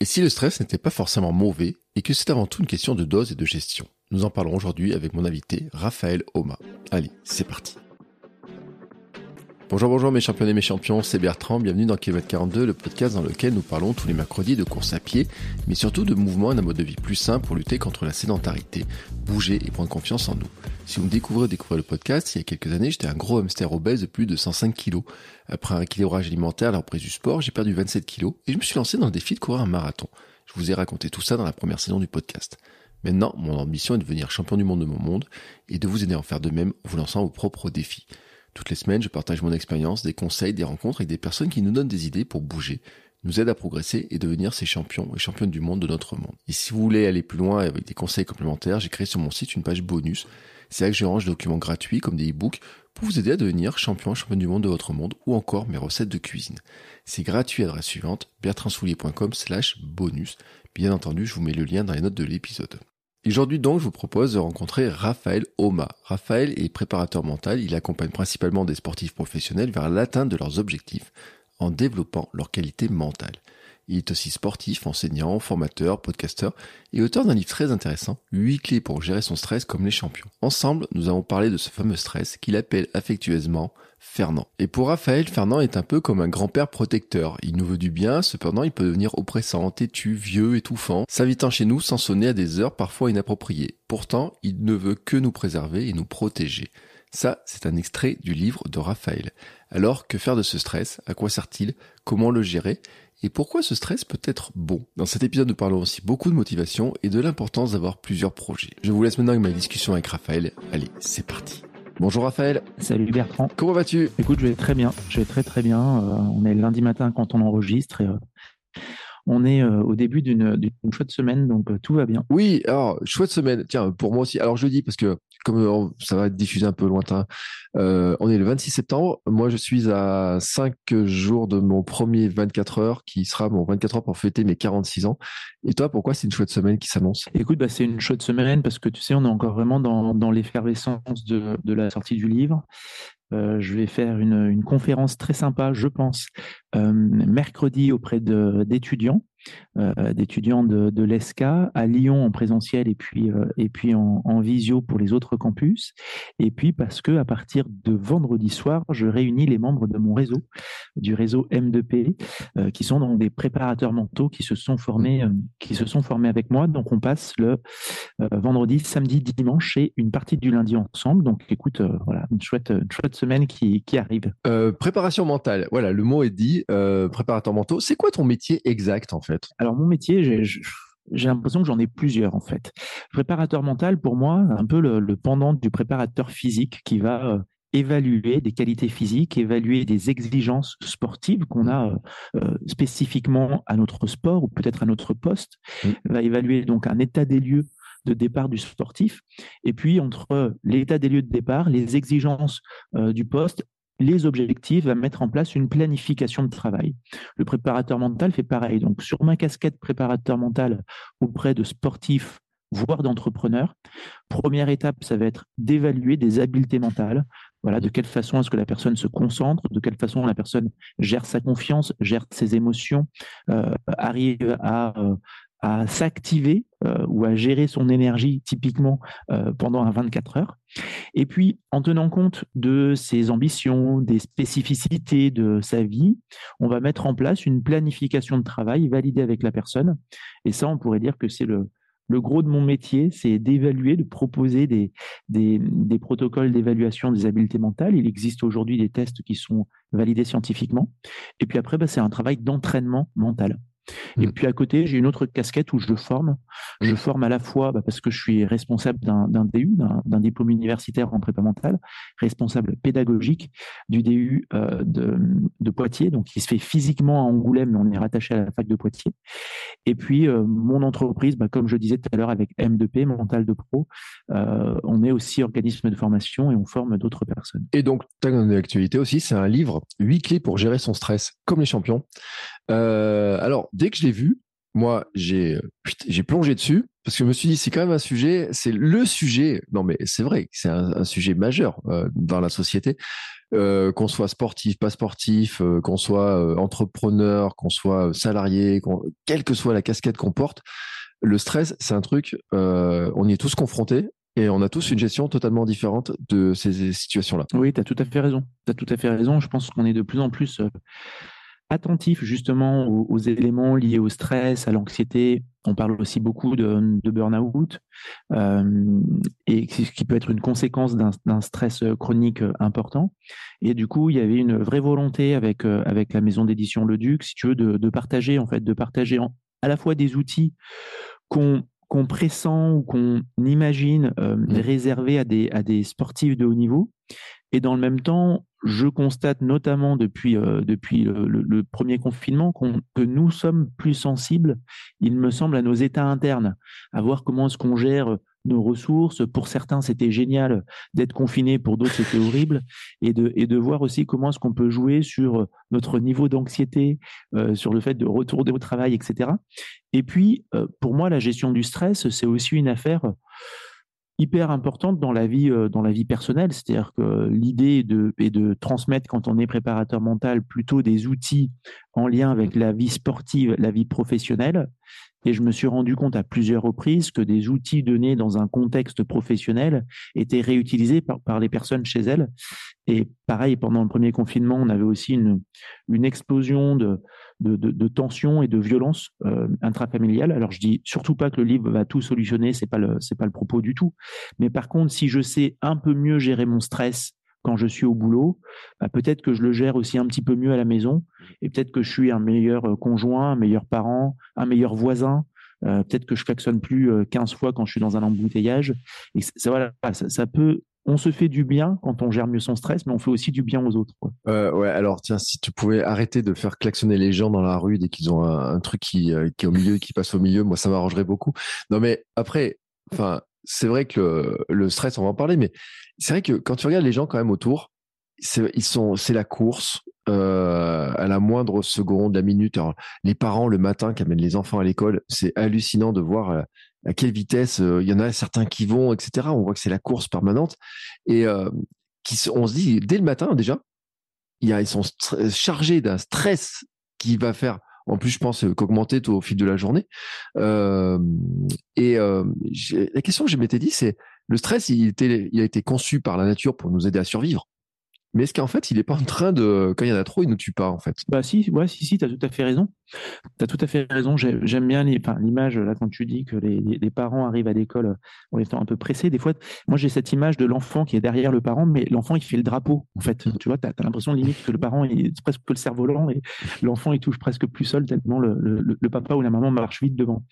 Et si le stress n'était pas forcément mauvais et que c'est avant tout une question de dose et de gestion Nous en parlerons aujourd'hui avec mon invité, Raphaël Oma. Allez, c'est parti. Bonjour, bonjour mes champions et mes champions, c'est Bertrand, bienvenue dans Kilomètre 42, le podcast dans lequel nous parlons tous les mercredis de course à pied, mais surtout de mouvement et d'un mode de vie plus sain pour lutter contre la sédentarité, bouger et prendre confiance en nous. Si vous me découvrez ou découvrez le podcast, il y a quelques années, j'étais un gros hamster obèse de plus de 105 kilos. Après un équilibrage alimentaire la reprise du sport, j'ai perdu 27 kilos et je me suis lancé dans le défi de courir un marathon. Je vous ai raconté tout ça dans la première saison du podcast. Maintenant, mon ambition est de devenir champion du monde de mon monde et de vous aider à en faire de même en vous lançant vos propres défis. Toutes les semaines, je partage mon expérience, des conseils, des rencontres avec des personnes qui nous donnent des idées pour bouger, nous aident à progresser et devenir ces champions et championnes du monde de notre monde. Et si vous voulez aller plus loin avec des conseils complémentaires, j'ai créé sur mon site une page bonus. C'est là que je range des documents gratuits comme des e-books pour vous aider à devenir champion, championne du monde de votre monde ou encore mes recettes de cuisine. C'est gratuit à l'adresse suivante, bertrandsoulier.com slash bonus. Bien entendu, je vous mets le lien dans les notes de l'épisode. Aujourd'hui donc, je vous propose de rencontrer Raphaël Oma. Raphaël est préparateur mental, il accompagne principalement des sportifs professionnels vers l'atteinte de leurs objectifs en développant leur qualité mentale. Il est aussi sportif, enseignant, formateur, podcasteur et auteur d'un livre très intéressant, 8 clés pour gérer son stress comme les champions. Ensemble, nous avons parlé de ce fameux stress qu'il appelle affectueusement Fernand. Et pour Raphaël, Fernand est un peu comme un grand-père protecteur. Il nous veut du bien, cependant il peut devenir oppressant, têtu, vieux, étouffant, s'invitant chez nous sans sonner à des heures parfois inappropriées. Pourtant, il ne veut que nous préserver et nous protéger. Ça, c'est un extrait du livre de Raphaël. Alors, que faire de ce stress? À quoi sert-il? Comment le gérer? Et pourquoi ce stress peut être bon? Dans cet épisode, nous parlons aussi beaucoup de motivation et de l'importance d'avoir plusieurs projets. Je vous laisse maintenant avec ma discussion avec Raphaël. Allez, c'est parti. Bonjour Raphaël. Salut Bertrand. Comment vas-tu? Écoute, je vais très bien. Je vais très très bien. Euh, on est lundi matin quand on enregistre et euh, on est euh, au début d'une chouette semaine, donc tout va bien. Oui, alors chouette semaine. Tiens, pour moi aussi. Alors je dis parce que comme euh, ça va être diffusé un peu lointain, euh, on est le 26 septembre. Moi, je suis à 5 jours de mon premier 24 heures qui sera mon 24 heures pour fêter mes 46 ans. Et toi, pourquoi c'est une chouette semaine qui s'annonce? Écoute, bah, c'est une chouette semaine parce que tu sais, on est encore vraiment dans, dans l'effervescence de, de, la sortie du livre. Euh, je vais faire une, une, conférence très sympa, je pense, euh, mercredi auprès d'étudiants euh, d'étudiants de, l'ESCA à Lyon en présentiel et puis, euh, et puis en, en, visio pour les autres campus. Et puis parce que à partir de vendredi soir, je réunis les membres de mon réseau, du réseau M2P, euh, qui sont donc des préparateurs mentaux qui se sont formés, qui se sont formés avec moi. Donc on passe le vendredi, samedi, dimanche et une partie du lundi ensemble. Donc écoute, voilà, une chouette, une chouette semaine qui, qui arrive. préparation mentale, voilà, le mot est dit. préparateur mentaux, c'est quoi ton métier exact en fait? Alors mon métier, j'ai l'impression que j'en ai plusieurs en fait. Préparateur mental, pour moi, un peu le, pendant du préparateur physique qui va euh, évaluer des qualités physiques, évaluer des exigences sportives qu'on a euh, euh, spécifiquement à notre sport ou peut-être à notre poste, va évaluer donc un état des lieux de départ du sportif, et puis entre l'état des lieux de départ, les exigences du poste les objectifs, va mettre en place une planification de travail. Le préparateur mental fait pareil. Donc, sur ma casquette préparateur mental auprès de sportifs, voire d'entrepreneurs, première étape, ça va être d'évaluer des habiletés mentales. Voilà, de quelle façon est-ce que la personne se concentre, de quelle façon la personne gère sa confiance, gère ses émotions, euh, arrive à, euh, à s'activer euh, ou à gérer son énergie typiquement euh, pendant un 24 heures. Et puis, en tenant compte de ses ambitions, des spécificités de sa vie, on va mettre en place une planification de travail validée avec la personne. Et ça, on pourrait dire que c'est le, le gros de mon métier, c'est d'évaluer, de proposer des, des, des protocoles d'évaluation des habiletés mentales. Il existe aujourd'hui des tests qui sont validés scientifiquement. Et puis après, bah, c'est un travail d'entraînement mental. Et mmh. puis à côté, j'ai une autre casquette où je forme. Je forme à la fois bah, parce que je suis responsable d'un DU, d'un diplôme universitaire en prépa mentale, responsable pédagogique du DU euh, de, Poitiers, donc qui se fait physiquement à Angoulême, mais on est rattaché à la fac de Poitiers. Et puis euh, mon entreprise, bah, comme je disais tout à l'heure avec M2P, Mental de Pro, euh, on est aussi organisme de formation et on forme d'autres personnes. Et donc, ta actualité aussi, c'est un livre, 8 clés pour gérer son stress, comme les champions. Alors, dès que je l'ai vu, moi, j'ai j'ai plongé dessus parce que je me suis dit c'est quand même un sujet, c'est le sujet. Non mais c'est vrai, c'est un, sujet majeur euh, dans la société. Euh, qu'on soit sportif, pas sportif, euh, qu'on soit entrepreneur, qu'on soit salarié, quelle que soit la casquette qu'on porte, le stress, c'est un truc, on y est tous confrontés et on a tous une gestion totalement différente de ces situations-là. Oui, tu as tout à fait raison. Tu as tout à fait raison. Je pense qu'on est de plus en plus attentif justement aux, éléments liés au stress, à l'anxiété. On parle aussi beaucoup de, burn-out euh, et ce qui peut être une conséquence d'un stress chronique important. Et du coup, il y avait une vraie volonté avec euh, avec la maison d'édition Le Duc, si tu veux, de, partager en fait, de partager à la fois des outils qu'on qu'on pressent ou qu'on imagine euh, mmh. réservés à des, à des sportifs de haut niveau, et dans le même temps, je constate notamment depuis, euh, depuis le, premier confinement que nous sommes plus sensibles, il me semble, à nos états internes, à voir comment est-ce qu'on gère nos ressources. Pour certains, c'était génial d'être confiné, pour d'autres, c'était horrible. Et de, et de voir aussi comment est-ce qu'on peut jouer sur notre niveau d'anxiété, euh, sur le fait de retourner au travail, etc. Et puis, euh, pour moi, la gestion du stress, c'est aussi une affaire hyper importante dans la vie, euh, dans la vie personnelle. C'est-à-dire que l'idée de, est de transmettre, quand on est préparateur mental, plutôt des outils en lien avec la vie sportive, la vie professionnelle. Et je me suis rendu compte à plusieurs reprises que des outils donnés dans un contexte professionnel étaient réutilisés par, par les personnes chez elles. Et pareil, pendant le premier confinement, on avait aussi une, une explosion de, de, de, tension et de violence euh, intrafamiliale. Alors je dis surtout pas que le livre va tout solutionner, c'est pas le c'est pas le propos du tout. Mais par contre, si je sais un peu mieux gérer mon stress quand je suis au boulot, bah, peut-être que je le gère aussi un petit peu mieux à la maison et peut-être que je suis un meilleur euh, conjoint, un meilleur parent, un meilleur voisin. Euh, peut-être que je klaxonne plus 15 fois quand je suis dans un embouteillage. Et ça, voilà, ça peut on se fait du bien quand on gère mieux son stress, mais on fait aussi du bien aux autres. Euh, ouais, alors tiens, si tu pouvais arrêter de faire klaxonner les gens dans la rue dès qu'ils ont un, truc qui, euh, qui est au milieu, qui passe au milieu, moi ça m'arrangerait beaucoup. Non mais après, enfin, c'est vrai que le, stress, on va en parler, mais c'est vrai que quand tu regardes les gens quand même autour, c'est, la course. Euh, à la moindre seconde, la minute. Les parents le matin qui amènent les enfants à l'école, c'est hallucinant de voir à quelle vitesse euh, il y en a certains qui vont, etc. On voit que c'est la course permanente et euh, qui, on se dit dès le matin déjà, ils sont chargés d'un stress qui va faire en plus, je pense qu'augmenter au fil de la journée. Euh, et la question que je m'étais dit, c'est le stress, il a été conçu par la nature pour nous aider à survivre. Mais est-ce qu'en fait, il n'est pas en train de. Quand il y en a trop, il ne tue pas, en fait? Bah, si, ouais, si, si, tu as tout à fait raison. Tu as tout à fait raison. J'aime bien l'image, là, quand tu dis que les, les parents arrivent à l'école en étant un peu pressés. Des fois, moi, j'ai cette image de l'enfant qui est derrière le parent, mais l'enfant, il fait le drapeau, en fait. Mmh. Tu vois, tu as, l'impression limite que le parent, est presque que le cerf-volant et l'enfant, il touche presque plus seul, tellement le, le, papa ou la maman marche vite devant.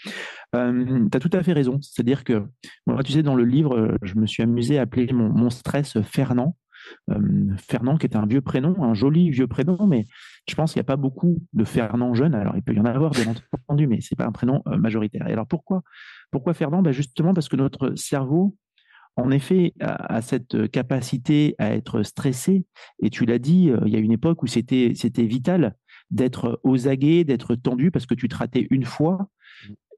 Euh, tu as tout à fait raison. C'est-à-dire que, moi, tu sais, dans le livre, je me suis amusé à appeler mon, mon stress Fernand. Euh, Fernand, qui est un vieux prénom, un joli vieux prénom, mais je pense qu'il n'y a pas beaucoup de Fernand jeunes. Alors, il peut y en avoir, bien entendu, mais ce n'est pas un prénom euh, majoritaire. Et alors, pourquoi, pourquoi Fernand? Ben Justement parce que notre cerveau, en effet, a, cette capacité à être stressé. Et tu l'as dit, euh, il y a une époque où c'était vital d'être aux aguets, d'être tendu, parce que tu te ratais une fois,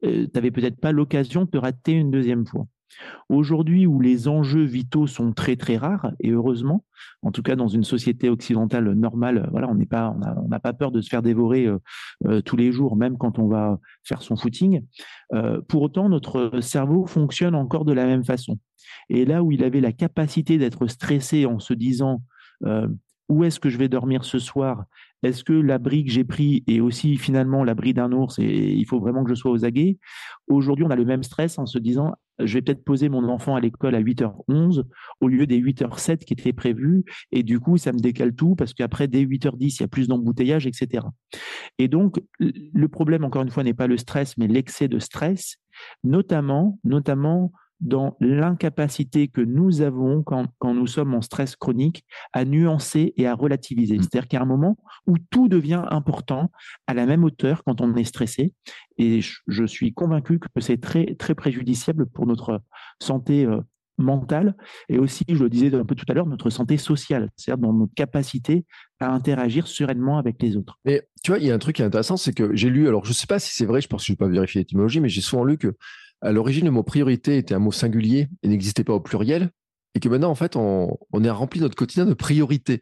tu n'avais peut-être pas l'occasion de te rater une deuxième fois. Aujourd'hui, où les enjeux vitaux sont très très rares, et heureusement, en tout cas dans une société occidentale normale, on n'est pas, on n'a pas peur de se faire dévorer euh, euh, tous les jours, même quand on va faire son footing. Euh, pour autant, notre cerveau fonctionne encore de la même façon. Et là où il avait la capacité d'être stressé en se disant où est-ce que je vais dormir ce soir? Est-ce que l'abri que j'ai pris est aussi finalement l'abri d'un ours et il faut vraiment que je sois aux aguets? Aujourd'hui, on a le même stress en se disant je vais peut-être poser mon enfant à l'école à 8h11 au lieu des 8h07 qui étaient prévus. Et du coup, ça me décale tout parce qu'après, dès 8h10, il y a plus d'embouteillage, etc. Et donc, le problème, encore une fois, n'est pas le stress, mais l'excès de stress, notamment, notamment dans l'incapacité que nous avons quand, quand, nous sommes en stress chronique à nuancer et à relativiser. Mmh. C'est-à-dire qu'il y a un moment où tout devient important à la même hauteur quand on est stressé. Et je, suis convaincu que c'est très, très préjudiciable pour notre santé euh, mentale et aussi, je le disais un peu tout à l'heure, notre santé sociale, c'est-à-dire dans notre capacité à interagir sereinement avec les autres. Mais tu vois, il y a un truc qui est intéressant, c'est que j'ai lu, alors je ne sais pas si c'est vrai, je pense que je ne vais pas vérifier l'étymologie, mais j'ai souvent lu que à l'origine, le mot priorité était un mot singulier et n'existait pas au pluriel. Et que maintenant, en fait, on, on est rempli notre quotidien de priorités.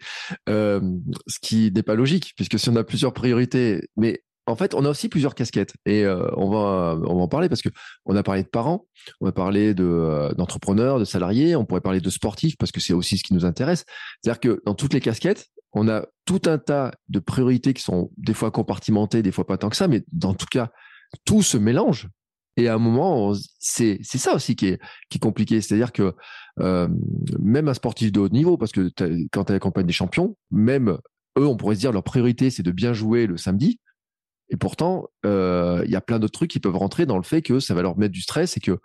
Euh, ce qui n'est pas logique, puisque si on a plusieurs priorités, mais en fait, on a aussi plusieurs casquettes. Et euh, on, va, en parler parce que on a parlé de parents, on va parler de, euh, d'entrepreneurs, de salariés, on pourrait parler de sportifs parce que c'est aussi ce qui nous intéresse. C'est-à-dire que dans toutes les casquettes, on a tout un tas de priorités qui sont des fois compartimentées, des fois pas tant que ça, mais dans tout cas, tout se mélange et à un moment, c'est ça aussi qui est qui est compliqué, c'est-à-dire que euh, même un sportif de haut niveau, parce que quand tu accompagnes des champions, même eux, on pourrait se dire leur priorité c'est de bien jouer le samedi. Et pourtant, euh, il y a plein d'autres trucs qui peuvent rentrer dans le fait que ça va leur mettre du stress et que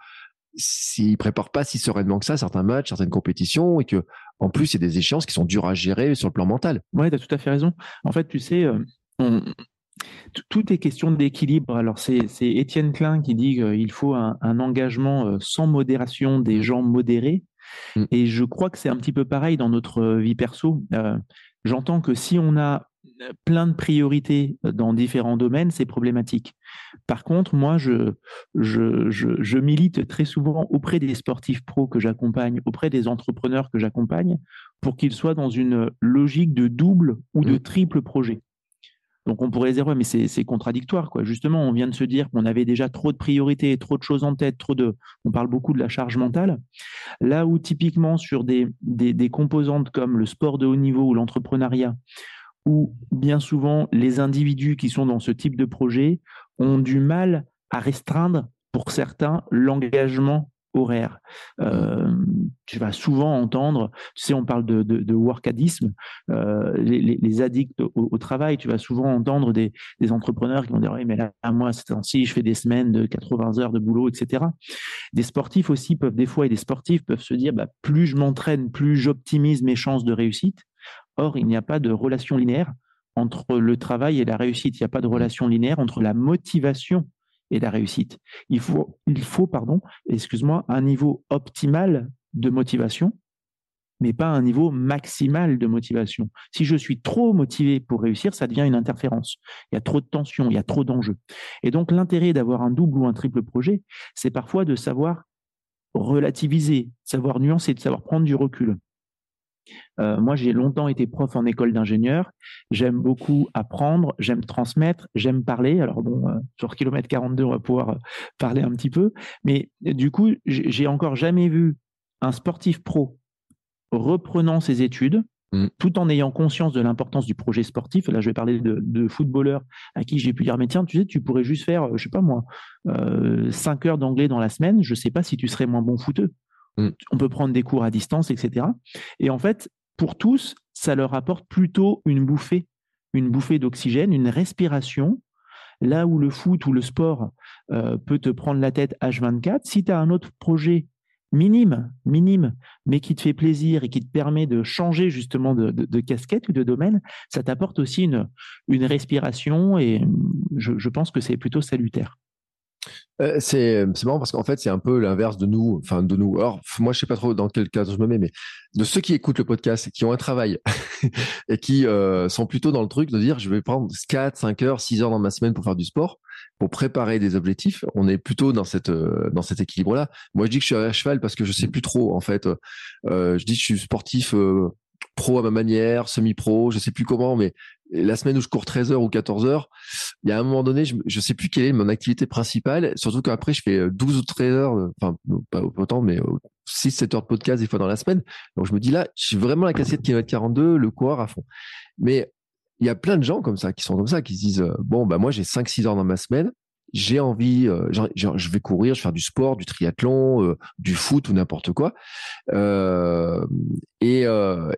s'ils préparent pas si sereinement que ça certains matchs, certaines compétitions, et que en plus il y a des échéances qui sont dures à gérer sur le plan mental. Ouais, tu as tout à fait raison. En fait, tu sais, euh, tout est question d'équilibre. Alors, c'est Étienne Klein qui dit qu'il faut un, engagement euh, sans modération des gens modérés. Mmh. Et je crois que c'est un petit peu pareil dans notre euh, vie perso. Euh, j'entends que si on a plein de priorités dans différents domaines, c'est problématique. Par contre, moi, je, je, je, milite très souvent auprès des sportifs pros que j'accompagne, auprès des entrepreneurs que j'accompagne, pour qu'ils soient dans une logique de double ou de mmh. triple projet. Donc on pourrait dire, ouais, mais c'est contradictoire. Quoi. Justement, on vient de se dire qu'on avait déjà trop de priorités, trop de choses en tête, trop de. On parle beaucoup de la charge mentale. Là où typiquement sur des, des, des composantes comme le sport de haut niveau ou l'entrepreneuriat, où bien souvent les individus qui sont dans ce type de projet ont du mal à restreindre pour certains l'engagement horaire. Euh, tu vas souvent entendre, tu sais, on parle de, de, de workadisme, euh, les, les, addicts au, travail, tu vas souvent entendre des, des entrepreneurs qui vont dire, oui, mais là, moi, c'est ainsi, je fais des semaines de 80 heures de boulot, etc. Des sportifs aussi peuvent, des fois, et des sportifs peuvent se dire, bah, plus je m'entraîne, plus j'optimise mes chances de réussite. Or, il n'y a pas de relation linéaire entre le travail et la réussite. Il n'y a pas de relation linéaire entre la motivation et la réussite. Il faut, il faut pardon, excuse-moi, un niveau optimal de motivation, mais pas un niveau maximal de motivation. Si je suis trop motivé pour réussir, ça devient une interférence. Il y a trop de tension, il y a trop d'enjeux. Et donc l'intérêt d'avoir un double ou un triple projet, c'est parfois de savoir relativiser, savoir nuancer, de savoir prendre du recul. Euh, moi, j'ai longtemps été prof en école d'ingénieur. J'aime beaucoup apprendre, j'aime transmettre, j'aime parler. Alors bon, euh, sur kilomètre 42, on va pouvoir euh, parler un petit peu. Mais du coup, j'ai encore jamais vu un sportif pro reprenant ses études, mmh. tout en ayant conscience de l'importance du projet sportif. Là, je vais parler de, footballeurs à qui j'ai pu dire, mais tiens, tu sais, tu pourrais juste faire, je sais pas moi, 5 heures d'anglais dans la semaine. Je sais pas si tu serais moins bon footeux. Mm. On peut prendre des cours à distance, etc. Et en fait, pour tous, ça leur apporte plutôt une bouffée, une bouffée d'oxygène, une respiration. Là où le foot ou le sport euh, peut te prendre la tête H24, si tu as un autre projet minime, minime, mais qui te fait plaisir et qui te permet de changer justement de, casquette ou de domaine, ça t'apporte aussi une, respiration et je pense que c'est plutôt salutaire. Euh, c'est marrant parce qu'en fait, c'est un peu l'inverse de nous, enfin de nous. Alors, moi, je sais pas trop dans quel cadre je me mets, mais de ceux qui écoutent le podcast qui ont un travail et qui euh, sont plutôt dans le truc de dire je vais prendre 4, 5 heures, 6 heures dans ma semaine pour faire du sport, pour préparer des objectifs. On est plutôt dans cette euh, dans cet équilibre-là. Moi, je dis que je suis à cheval parce que je sais plus trop en fait. je dis que je suis sportif pro à ma manière, semi-pro, je sais plus comment, mais la semaine où je cours 13 heures ou 14 heures, il y a un moment donné, je, je sais plus quelle est mon activité principale, surtout qu'après je fais 12 ou 13 heures, enfin pas autant, mais 6, 7 heures de podcast des fois dans la semaine. Donc je me dis là, j'ai vraiment la cassette kilomètre 42, le coureur à fond. Mais il y a plein de gens comme ça, qui sont comme ça, qui se disent, bon, bah moi j'ai 5, 6 heures dans ma semaine, j'ai envie, euh, je vais courir, je vais faire du sport, du triathlon, euh, du foot ou n'importe quoi, euh, et,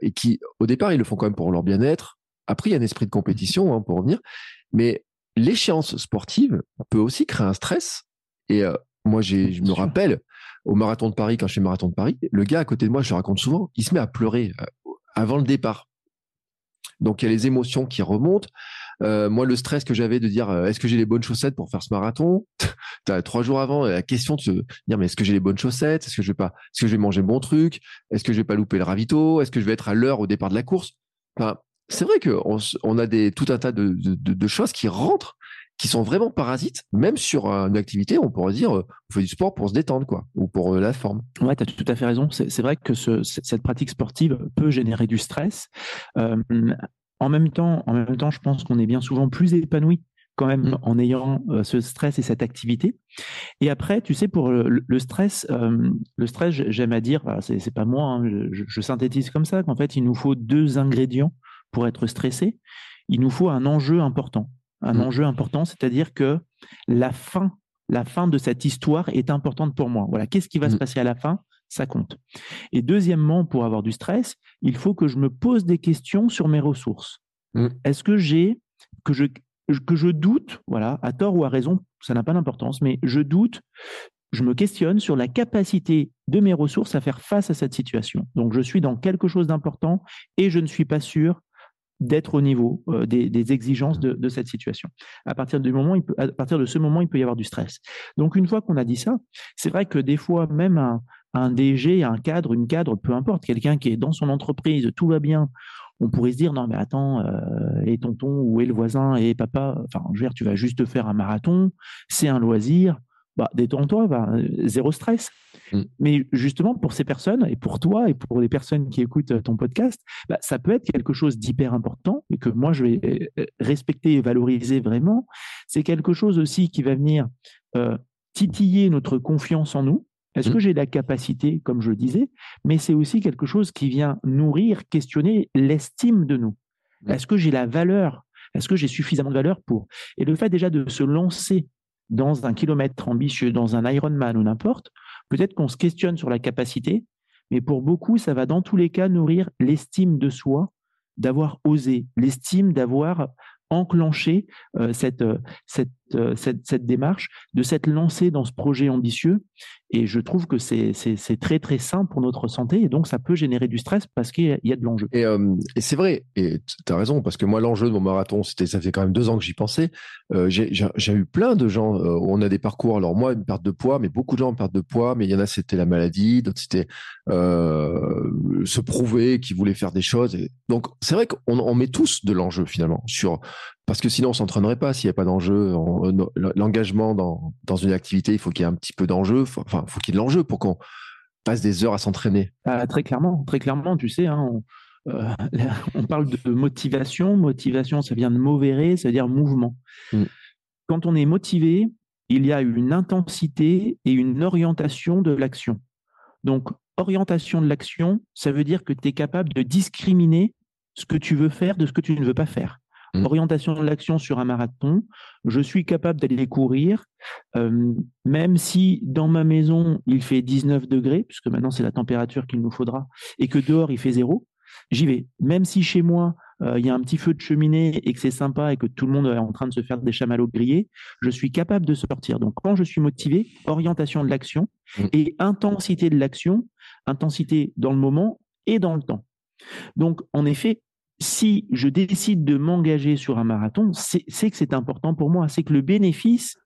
et, qui, au départ, ils le font quand même pour leur bien-être. Après, il y a un esprit de compétition hein, pour revenir, mais l'échéance sportive peut aussi créer un stress. Et moi, j'ai, je me rappelle au marathon de Paris, quand je fais le marathon de Paris, le gars à côté de moi, je le raconte souvent, il se met à pleurer avant le départ. Donc il y a les émotions qui remontent. Euh, moi, le stress que j'avais de dire euh, est-ce que j'ai les bonnes chaussettes pour faire ce marathon? Trois jours avant, la question de se dire mais est-ce que j'ai les bonnes chaussettes? Est-ce que je vais pas Est-ce que je vais manger bon truc? Est-ce que je vais pas louper le ravito? Est-ce que je vais être à l'heure au départ de la course? Enfin, C'est vrai qu'on on a des, tout un tas de, de, de, choses qui rentrent qui sont vraiment parasites, même sur une activité, on pourrait dire, euh, on fait du sport pour se détendre, quoi, ou pour la forme. Ouais, tu as tout à fait raison. C'est vrai que ce, cette pratique sportive peut générer du stress. Euh, en même temps, en même temps, je pense qu'on est bien souvent plus épanoui quand même mmh. en ayant euh, ce stress et cette activité. Et après, tu sais, pour le, stress, euh, le stress, j'aime à dire, c'est pas moi, hein, je, synthétise comme ça, qu'en fait, il nous faut deux ingrédients pour être stressé. Il nous faut un enjeu important. Un mmh. enjeu important, c'est-à-dire que la fin, la fin de cette histoire est importante pour moi. Voilà, qu'est-ce qui va se mmh. passer à la fin? Ça compte. Et deuxièmement, pour avoir du stress, il faut que je me pose des questions sur mes ressources. Mmh. Est-ce que j'ai, que je, que je doute, voilà, à tort ou à raison, ça n'a pas d'importance, mais je doute, je me questionne sur la capacité de mes ressources à faire face à cette situation. Donc, je suis dans quelque chose d'important et je ne suis pas sûr d'être au niveau euh, des, exigences de, cette situation. À partir, du moment, à partir de ce moment, il peut y avoir du stress. Donc, une fois qu'on a dit ça, c'est vrai que des fois, même un, un DG, un cadre, une cadre, peu importe, quelqu'un qui est dans son entreprise, tout va bien, on pourrait se dire non mais attends, euh, et tonton ou et le voisin et papa, enfin je veux dire tu vas juste faire un marathon, c'est un loisir, bah détends-toi, bah, zéro stress. Mm. Mais justement pour ces personnes et pour toi et pour les personnes qui écoutent ton podcast, bah, ça peut être quelque chose d'hyper important et que moi je vais euh, respecter et valoriser vraiment. C'est quelque chose aussi qui va venir euh, titiller notre confiance en nous est-ce mmh. que j'ai la capacité, comme je le disais, mais c'est aussi quelque chose qui vient nourrir, questionner l'estime de nous. Est-ce que j'ai la valeur? Est-ce que j'ai suffisamment de valeur pour? Et le fait déjà de se lancer dans un kilomètre ambitieux, dans un Ironman ou n'importe, peut-être qu'on se questionne sur la capacité, mais pour beaucoup, ça va dans tous les cas nourrir l'estime de soi, d'avoir osé, l'estime d'avoir enclenché euh, cette, euh, cette, euh, cette, démarche, de s'être lancé dans ce projet ambitieux. Et je trouve que c'est très, très sain pour notre santé. Et donc, ça peut générer du stress parce qu'il y, a de l'enjeu. Et, et c'est vrai. Et tu as raison, parce que moi, l'enjeu de mon marathon, c'était ça fait quand même deux ans que j'y pensais. J'ai eu plein de gens où on a des parcours. Alors, moi, une perte de poids, mais beaucoup de gens en perte de poids. Mais il y en a, c'était la maladie, d'autres, c'était se prouver qu'ils voulaient faire des choses. Donc, c'est vrai qu'on on met tous de l'enjeu finalement sur parce que sinon on s'entraînerait pas s'il n'y a pas d'enjeu. L'engagement dans, dans une activité, il faut qu'il y ait un petit peu d'enjeu. Enfin, il faut qu'il y ait de l'enjeu pour qu'on passe des heures à s'entraîner. Ah, très clairement, très clairement, tu sais, hein, on, euh, on, parle de motivation. Motivation, ça vient de movere, ça veut dire mouvement. Mm. Quand on est motivé, il y a une intensité et une orientation de l'action. Donc, orientation de l'action, ça veut dire que tu es capable de discriminer ce que tu veux faire de ce que tu ne veux pas faire. Mmh. Orientation de l'action sur un marathon, je suis capable d'aller courir, euh, même si dans ma maison il fait 19 degrés, puisque maintenant c'est la température qu'il nous faudra, et que dehors il fait zéro, j'y vais. Même si chez moi euh, il y a un petit feu de cheminée et que c'est sympa et que tout le monde est en train de se faire des chamallows grillés, je suis capable de sortir. Donc quand je suis motivé, orientation de l'action mmh. et intensité de l'action, intensité dans le moment et dans le temps. Donc en effet, si je décide de m'engager sur un marathon, c'est que c'est important pour moi. C'est que le bénéfice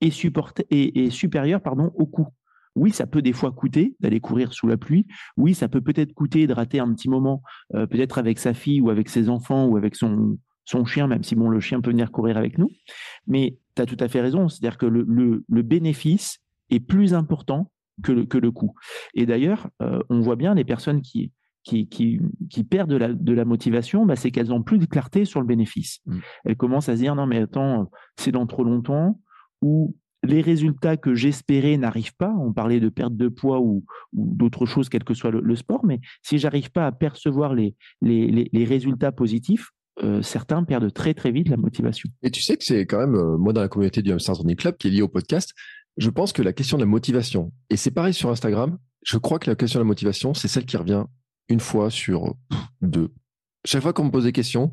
est, supérieur pardon, au coût. Oui, ça peut des fois coûter d'aller courir sous la pluie. Oui, ça peut peut-être coûter de rater un petit moment, euh, peut-être avec sa fille ou avec ses enfants ou avec son, son chien, même si bon, le chien peut venir courir avec nous. Mais tu as tout à fait raison. C'est-à-dire que le, bénéfice est plus important que le, que le coût. Et d'ailleurs, euh, on voit bien les personnes qui, qui, qui, qui perdent de la, de la motivation, bah, c'est qu'elles n'ont plus de clarté sur le bénéfice. Mm. Elles commencent à se dire non mais attends, c'est dans trop longtemps ou les résultats que j'espérais n'arrivent pas. On parlait de perte de poids ou, ou d'autres choses, quel que soit le, sport, mais si j'arrive pas à percevoir les, les, les, résultats positifs, euh, certains perdent très très vite la motivation. Et tu sais que c'est quand même, euh, moi dans la communauté du Hamster Running Club qui est liée au podcast, je pense que la question de la motivation, et c'est pareil sur Instagram, je crois que la question de la motivation, c'est celle qui revient une fois sur deux. Chaque fois qu'on me pose des questions,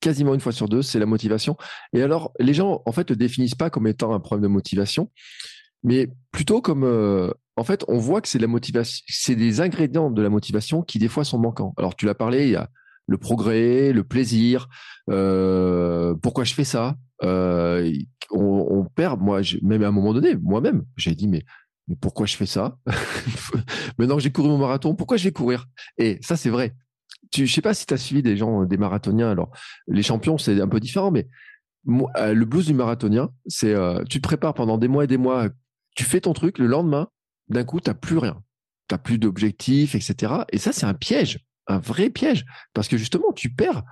quasiment une fois sur deux, c'est la motivation. Et alors, les gens, en fait, ne définissent pas comme étant un problème de motivation, mais plutôt comme, euh, en fait, on voit que c'est la motivation, c'est des ingrédients de la motivation qui des fois sont manquants. Alors, tu l'as parlé, il y a le progrès, le plaisir, euh, pourquoi je fais ça. Euh, on, perd, moi, même à un moment donné, moi-même, j'ai dit, mais mais pourquoi je fais ça Maintenant que j'ai couru mon marathon, pourquoi je vais courir? Et ça, c'est vrai. Tu, je sais pas si tu as suivi des gens, des marathoniens. Alors, les champions, c'est un peu différent, mais euh, le blues du marathonien, c'est euh, tu te prépares pendant des mois et des mois, tu fais ton truc, le lendemain, d'un coup, tu n'as plus rien. Tu n'as plus d'objectifs, etc. Et ça, c'est un piège un vrai piège. Parce que justement tu perds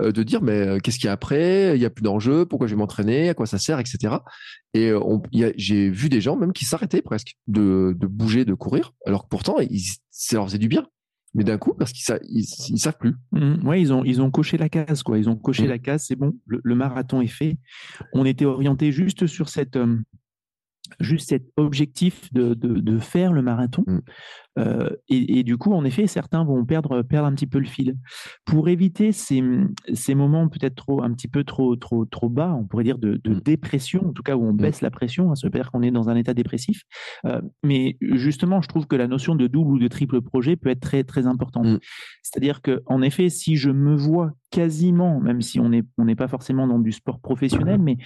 euh, de dire mais euh, qu'est-ce qu'il y a après? Il y a plus d'enjeu pourquoi je vais m'entraîner? À quoi ça sert? Etc et euh, j'ai vu des gens même qui s'arrêtaient presque de, bouger de courir alors que pourtant ils, ça leur faisait du bien. Mais d'un coup parce qu'ils ils, savent plus. Mmh. ouais ils ont ils ont coché la case quoi. Ils ont coché mmh. la case c'est bon le, marathon est fait. On était orienté juste sur cette juste cet objectif de, de, faire le marathon. Mm. Euh, et, du coup, en effet, certains vont perdre, perdre un petit peu le fil. Pour éviter ces, ces moments peut-être trop, un petit peu trop, trop, trop bas, on pourrait dire de, mm. dépression, en tout cas où on mm. baisse la pression, hein, ça veut dire qu'on est dans un état dépressif. Euh, mais justement, je trouve que la notion de double ou de triple projet peut être très, très importante. C'est-à-dire que, en effet, si je me vois quasiment, même si on n'est on n'est pas forcément dans du sport professionnel, mais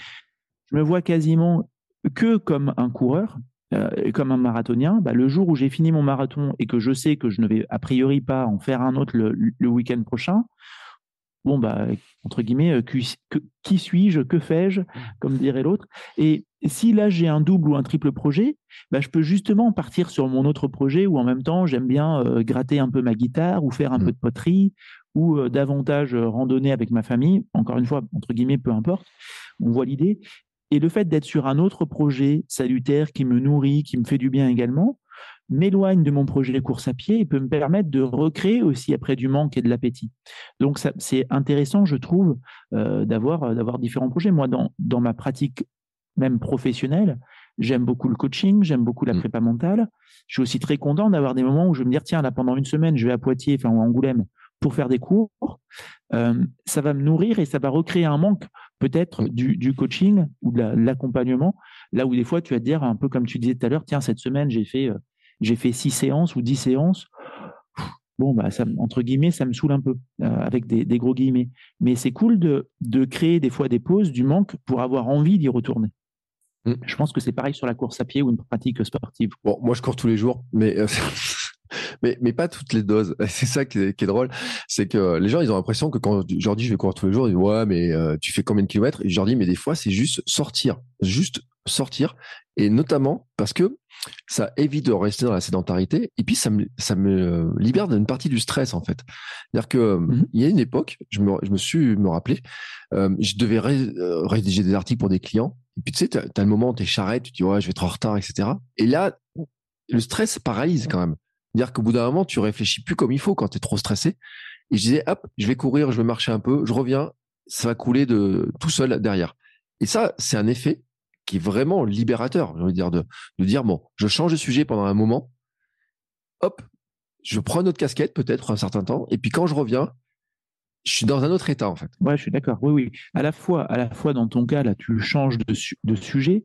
je me vois quasiment que comme un coureur, euh, comme un marathonien, bah, le jour où j'ai fini mon marathon et que je sais que je ne vais a priori pas en faire un autre le, week-end prochain, bon, bah, entre guillemets, euh, qui, suis-je, que fais-je, comme dirait l'autre. Et si là j'ai un double ou un triple projet, bah, je peux justement partir sur mon autre projet où en même temps j'aime bien euh, gratter un peu ma guitare ou faire un mmh. peu de poterie ou davantage randonner avec ma famille. Encore une fois, entre guillemets, peu importe. On voit l'idée. Et le fait d'être sur un autre projet salutaire qui me nourrit, qui me fait du bien également, m'éloigne de mon projet de course à pied et peut me permettre de recréer aussi après du manque et de l'appétit. Donc c'est intéressant, je trouve, euh, d'avoir euh, d'avoir différents projets. Moi, dans, dans ma pratique même professionnelle, j'aime beaucoup le coaching, j'aime beaucoup la mmh. prépa mentale. Je suis aussi très content d'avoir des moments où je vais me dire, tiens, là, pendant une semaine, je vais à Poitiers, enfin, ou à Angoulême, pour faire des cours. Euh, ça va me nourrir et ça va recréer un manque peut-être du, coaching ou de l'accompagnement, là où des fois tu vas te dire, un peu comme tu disais tout à l'heure, tiens, cette semaine, j'ai fait, euh, j'ai fait six séances ou dix séances. Bon, bah, ça, entre guillemets, ça me saoule un peu, euh, avec des, gros guillemets. Mais c'est cool de, de créer des fois des pauses, du manque, pour avoir envie d'y retourner. Mmh. Je pense que c'est pareil sur la course à pied ou une pratique sportive. Bon, moi, je cours tous les jours, mais euh, mais, mais pas toutes les doses. C'est ça qui est, drôle. C'est que les gens, ils ont l'impression que quand je leur dis je vais courir tous les jours, ils disent ouais, mais euh, tu fais combien de kilomètres? Et je leur dis mais des fois, c'est juste sortir. Juste sortir. Et notamment parce que ça évite de rester dans la sédentarité. Et puis, ça me, ça me libère d'une partie du stress, en fait. C'est-à-dire que mmh il y a une époque, je me, je me suis me rappelé, euh, je devais euh, rédiger des articles pour des clients. Et puis, tu sais, tu as, le moment où tu es charrette, tu te dis, ouais, je vais être en retard, etc. Et là, le stress paralyse quand même. C'est-à-dire qu'au bout d'un moment, tu réfléchis plus comme il faut quand tu es trop stressé. Et je disais, hop, je vais courir, je vais marcher un peu, je reviens, ça va couler de tout seul derrière. Et ça, c'est un effet qui est vraiment libérateur, j'ai envie de dire, de, de dire, bon, je change de sujet pendant un moment, hop, je prends une autre casquette peut-être un certain temps, et puis quand je reviens, je suis dans un autre état en fait. Ouais, je suis d'accord. Oui, oui. À la fois, à la fois dans ton cas là, tu changes de, de sujet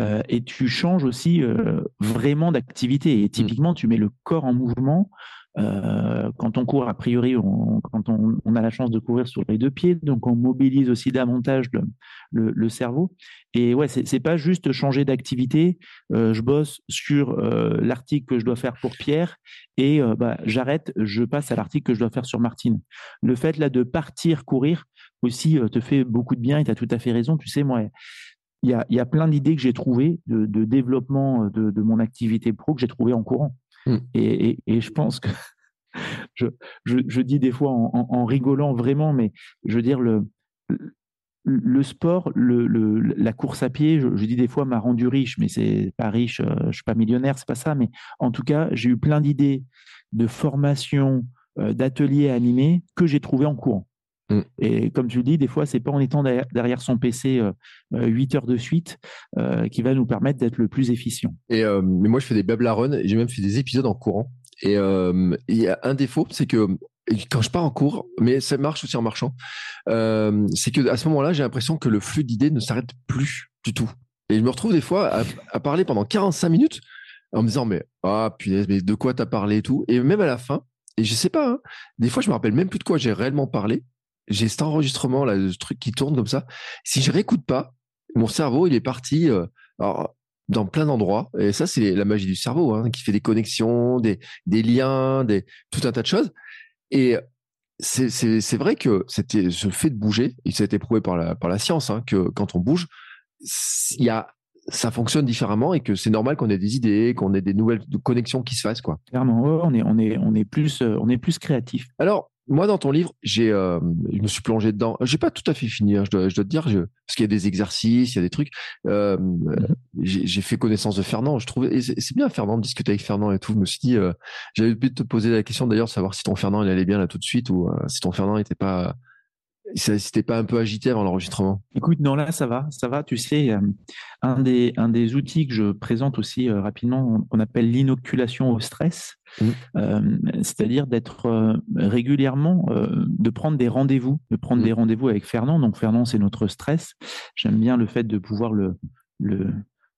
euh, et tu changes aussi euh, vraiment d'activité. Et typiquement, tu mets le corps en mouvement euh, quand on court, a priori, on, quand on, on, a la chance de courir sur les deux pieds, donc on mobilise aussi davantage le, le, le cerveau. Et ouais, c'est pas juste changer d'activité. Euh, je bosse sur euh, l'article que je dois faire pour Pierre et euh, bah, j'arrête, je passe à l'article que je dois faire sur Martine. Le fait là de partir courir aussi te fait beaucoup de bien et tu as tout à fait raison. Tu sais, moi, il y a, y a plein d'idées que j'ai trouvées de, de développement de, de, mon activité pro que j'ai trouvées en courant. Mm. Et, je pense que je, je, dis des fois en, rigolant vraiment, mais je veux dire, le, sport, la course à pied, je, dis des fois m'a rendu riche, mais c'est pas riche, je euh, je suis pas millionnaire, c'est pas ça, mais en tout cas, j'ai eu plein d'idées de formation, euh, d'ateliers animés que j'ai trouvé en courant. Mm. Et comme tu le dis, des fois, c'est pas en étant derrière, son PC euh, 8 heures de suite qui va nous permettre d'être le plus efficient. Et mais moi, je fais des bablaruns et j'ai même fait des épisodes en courant. Et il y a un défaut, c'est que quand je pars en cours, mais ça marche aussi en marchant, euh, c'est que à ce moment-là, j'ai l'impression que le flux d'idées ne s'arrête plus du tout. Et je me retrouve des fois à, parler pendant 45 minutes en me disant mais ah punaise, mais de quoi t'as parlé et tout? Et même à la fin, et je sais pas, hein, des fois je me rappelle même plus de quoi j'ai réellement parlé. J'ai cet enregistrement là, ce truc qui tourne comme ça. Si je réécoute pas, mon cerveau il est parti. Euh, dans plein d'endroits. Et ça, c'est la magie du cerveau, hein, qui fait des connexions, des, des liens, des, tout un tas de choses. Et c'est vrai que c'était ce fait de bouger, et ça a été prouvé par la, par la science, hein, que quand on bouge, il y a ça fonctionne différemment et que c'est normal qu'on ait des idées, qu'on ait des nouvelles connexions qui se fassent quoi. Clairement, on est on est on est plus on est plus créatif. Alors moi, dans ton livre, j'ai, euh, je me suis plongé dedans. J'ai pas tout à fait fini, hein, je, dois, je, dois, te dire, parce qu'il y a des exercices, il y a des trucs. Euh, mhm. j'ai fait connaissance de Fernand. Je trouvais, c'est bien Fernand de discuter avec Fernand et tout. Je me suis dit, euh, j'avais de te poser la question d'ailleurs, de savoir si ton Fernand il allait bien là tout de suite ou euh, si ton Fernand n'était pas c'était pas un peu agité avant l'enregistrement? Écoute, non, là, ça va, ça va. Tu sais, euh, un, des, un des outils que je présente aussi euh, rapidement, on, appelle l'inoculation au stress, mmh. euh, c'est-à-dire d'être régulièrement, de prendre des rendez-vous, de prendre mmh. des rendez-vous avec Fernand. Donc, Fernand, c'est notre stress. J'aime bien le fait de pouvoir le, le,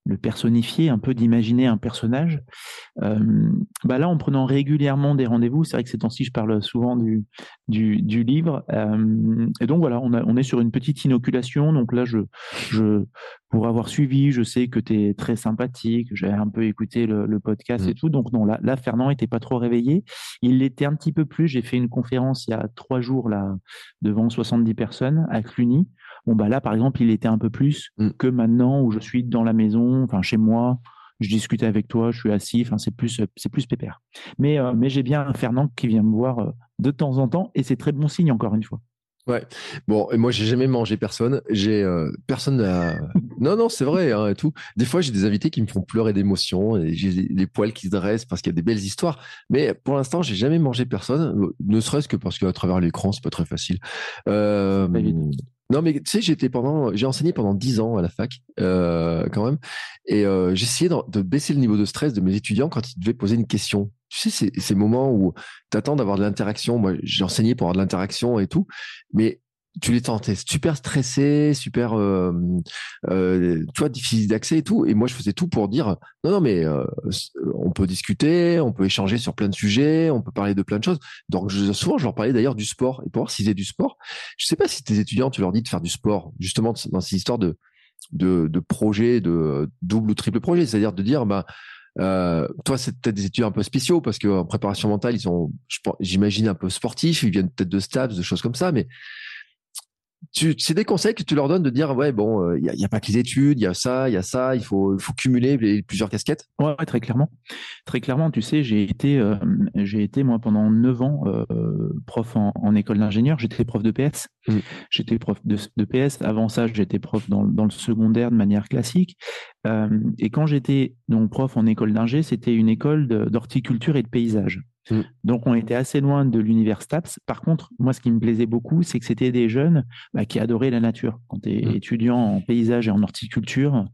le personnifier, un peu d'imaginer un personnage. Euh, bah là, en prenant régulièrement des rendez-vous, c'est vrai que ces temps-ci, je parle souvent du, du, du livre. Euh, et donc voilà, on, a, on est sur une petite inoculation. Donc là, je, je pour avoir suivi, je sais que tu es très sympathique, j'ai un peu écouté le, le podcast et mmh. tout. Donc non, là, là Fernand était pas trop réveillé. Il l'était un petit peu plus. J'ai fait une conférence il y a trois jours là devant 70 personnes à Cluny. Bon, bah là, par exemple, il était un peu plus mm. que maintenant où je suis dans la maison, enfin chez moi, je discute avec toi, je suis assis, enfin c'est plus c'est plus pépère. Mais euh, mais j'ai bien un Fernand qui vient me voir euh, de temps en temps et c'est très bon signe encore une fois. Ouais. Bon, et moi j'ai jamais mangé personne. J'ai euh, personne. À... non, non, c'est vrai hein, et tout. Des fois j'ai des invités qui me font pleurer d'émotion et j'ai les poils qui se dressent parce qu'il y a des belles histoires. Mais pour l'instant j'ai jamais mangé personne, ne serait-ce que parce qu'à travers l'écran c'est pas très facile. Euh, non, mais tu sais, j'étais pendant, j'ai enseigné pendant dix ans à la fac, euh, quand même, et euh, j'essayais de, de, baisser le niveau de stress de mes étudiants quand ils devaient poser une question. Tu sais, ces moments où tu attends d'avoir de l'interaction. Moi, j'ai enseigné pour avoir de l'interaction et tout, mais tu les sentais super stressés, super, euh, euh, tu vois, difficile d'accès et tout. Et moi, je faisais tout pour dire non, non, mais euh, on peut discuter, on peut échanger sur plein de sujets, on peut parler de plein de choses. Donc, souvent, je leur parlais d'ailleurs du sport et pour voir s'ils faisaient du sport. Je sais pas si tes étudiants, tu leur dis de faire du sport, justement dans ces histoires de de, de projets, de double ou triple projet, c'est-à-dire de dire, bah euh, toi, c'est peut-être des études un peu spéciaux parce qu'en préparation mentale, ils sont, j'imagine, un peu sportifs. Ils viennent peut-être de STAPS, de choses comme ça. Mais c'est des conseils que tu leur donnes de dire ouais bon il euh, n'y a, pas que les études il y a ça il y a ça il faut cumuler les, plusieurs casquettes. Ouais, très clairement. Très clairement tu sais j'ai été euh, j'ai été moi pendant neuf ans euh, prof en, école d'ingénieur. J'étais prof de PS mmh. j'étais prof de, de, PS avant ça j'étais prof dans, dans, le secondaire de manière classique. Et quand j'étais donc prof en école d'ingé c'était une école d'horticulture et de paysage Mm. Donc, on était assez loin de l'univers STAPS. Par contre, moi, ce qui me plaisait beaucoup, c'est que c'était des jeunes bah, qui adoraient la nature. Quand tu es mm. étudiant en paysage et en horticulture,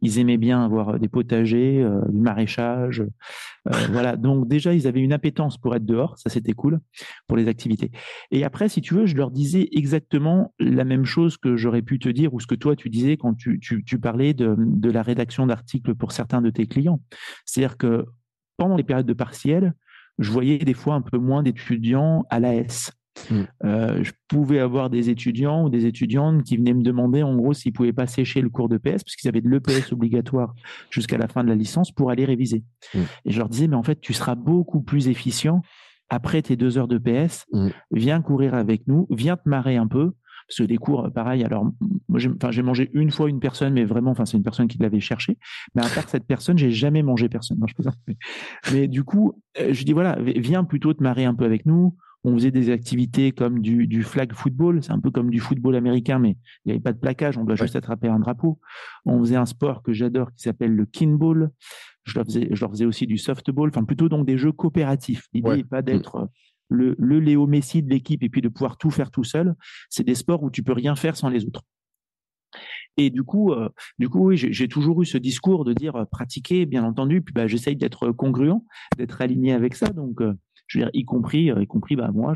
ils aimaient bien avoir des potagers, euh, du maraîchage. Euh, voilà. Donc, déjà, ils avaient une appétence pour être dehors. Ça, c'était cool pour les activités. Et après, si tu veux, je leur disais exactement la même chose que j'aurais pu te dire ou ce que toi, tu disais quand tu, parlais de, de la rédaction d'articles pour certains de tes clients. C'est-à-dire que pendant les périodes de partiel, je voyais des fois un peu moins d'étudiants à l'AS. Mm. Euh, je pouvais avoir des étudiants ou des étudiantes qui venaient me demander en gros s'ils pouvaient pas sécher le cours de PS parce qu'ils avaient de l'EPS obligatoire jusqu'à la fin de la licence pour aller réviser. Mm. Et je leur disais mais en fait tu seras beaucoup plus efficient après tes deux heures de PS. Mm. Viens courir avec nous, viens te marrer un peu parce que des cours pareil. Alors Moi, j'ai, enfin, mangé une fois une personne, mais vraiment, enfin, c'est une personne qui l'avait cherché. Mais à part cette personne, j'ai jamais mangé personne. Non, je mais, mais, du coup, euh, je dis voilà, viens plutôt te marrer un peu avec nous. On faisait des activités comme du, du flag football, c'est un peu comme du football américain, mais il n'y avait pas de plaquage, on doit juste attraper un drapeau. On faisait un sport que j'adore qui s'appelle le kinball. Je leur faisais, je leur faisais aussi du softball, enfin plutôt donc des jeux coopératifs. L'idée n'est pas d'être mm. Le, Léo Messi de l'équipe et puis de pouvoir tout faire tout seul. C'est des sports où tu peux rien faire sans les autres. Et du coup, euh, du coup, j'ai toujours eu ce discours de dire euh, pratiquer, bien entendu. Puis bah, j'essaye d'être congruent, d'être aligné avec ça. Donc, euh, je veux dire, y compris, y compris, bah moi,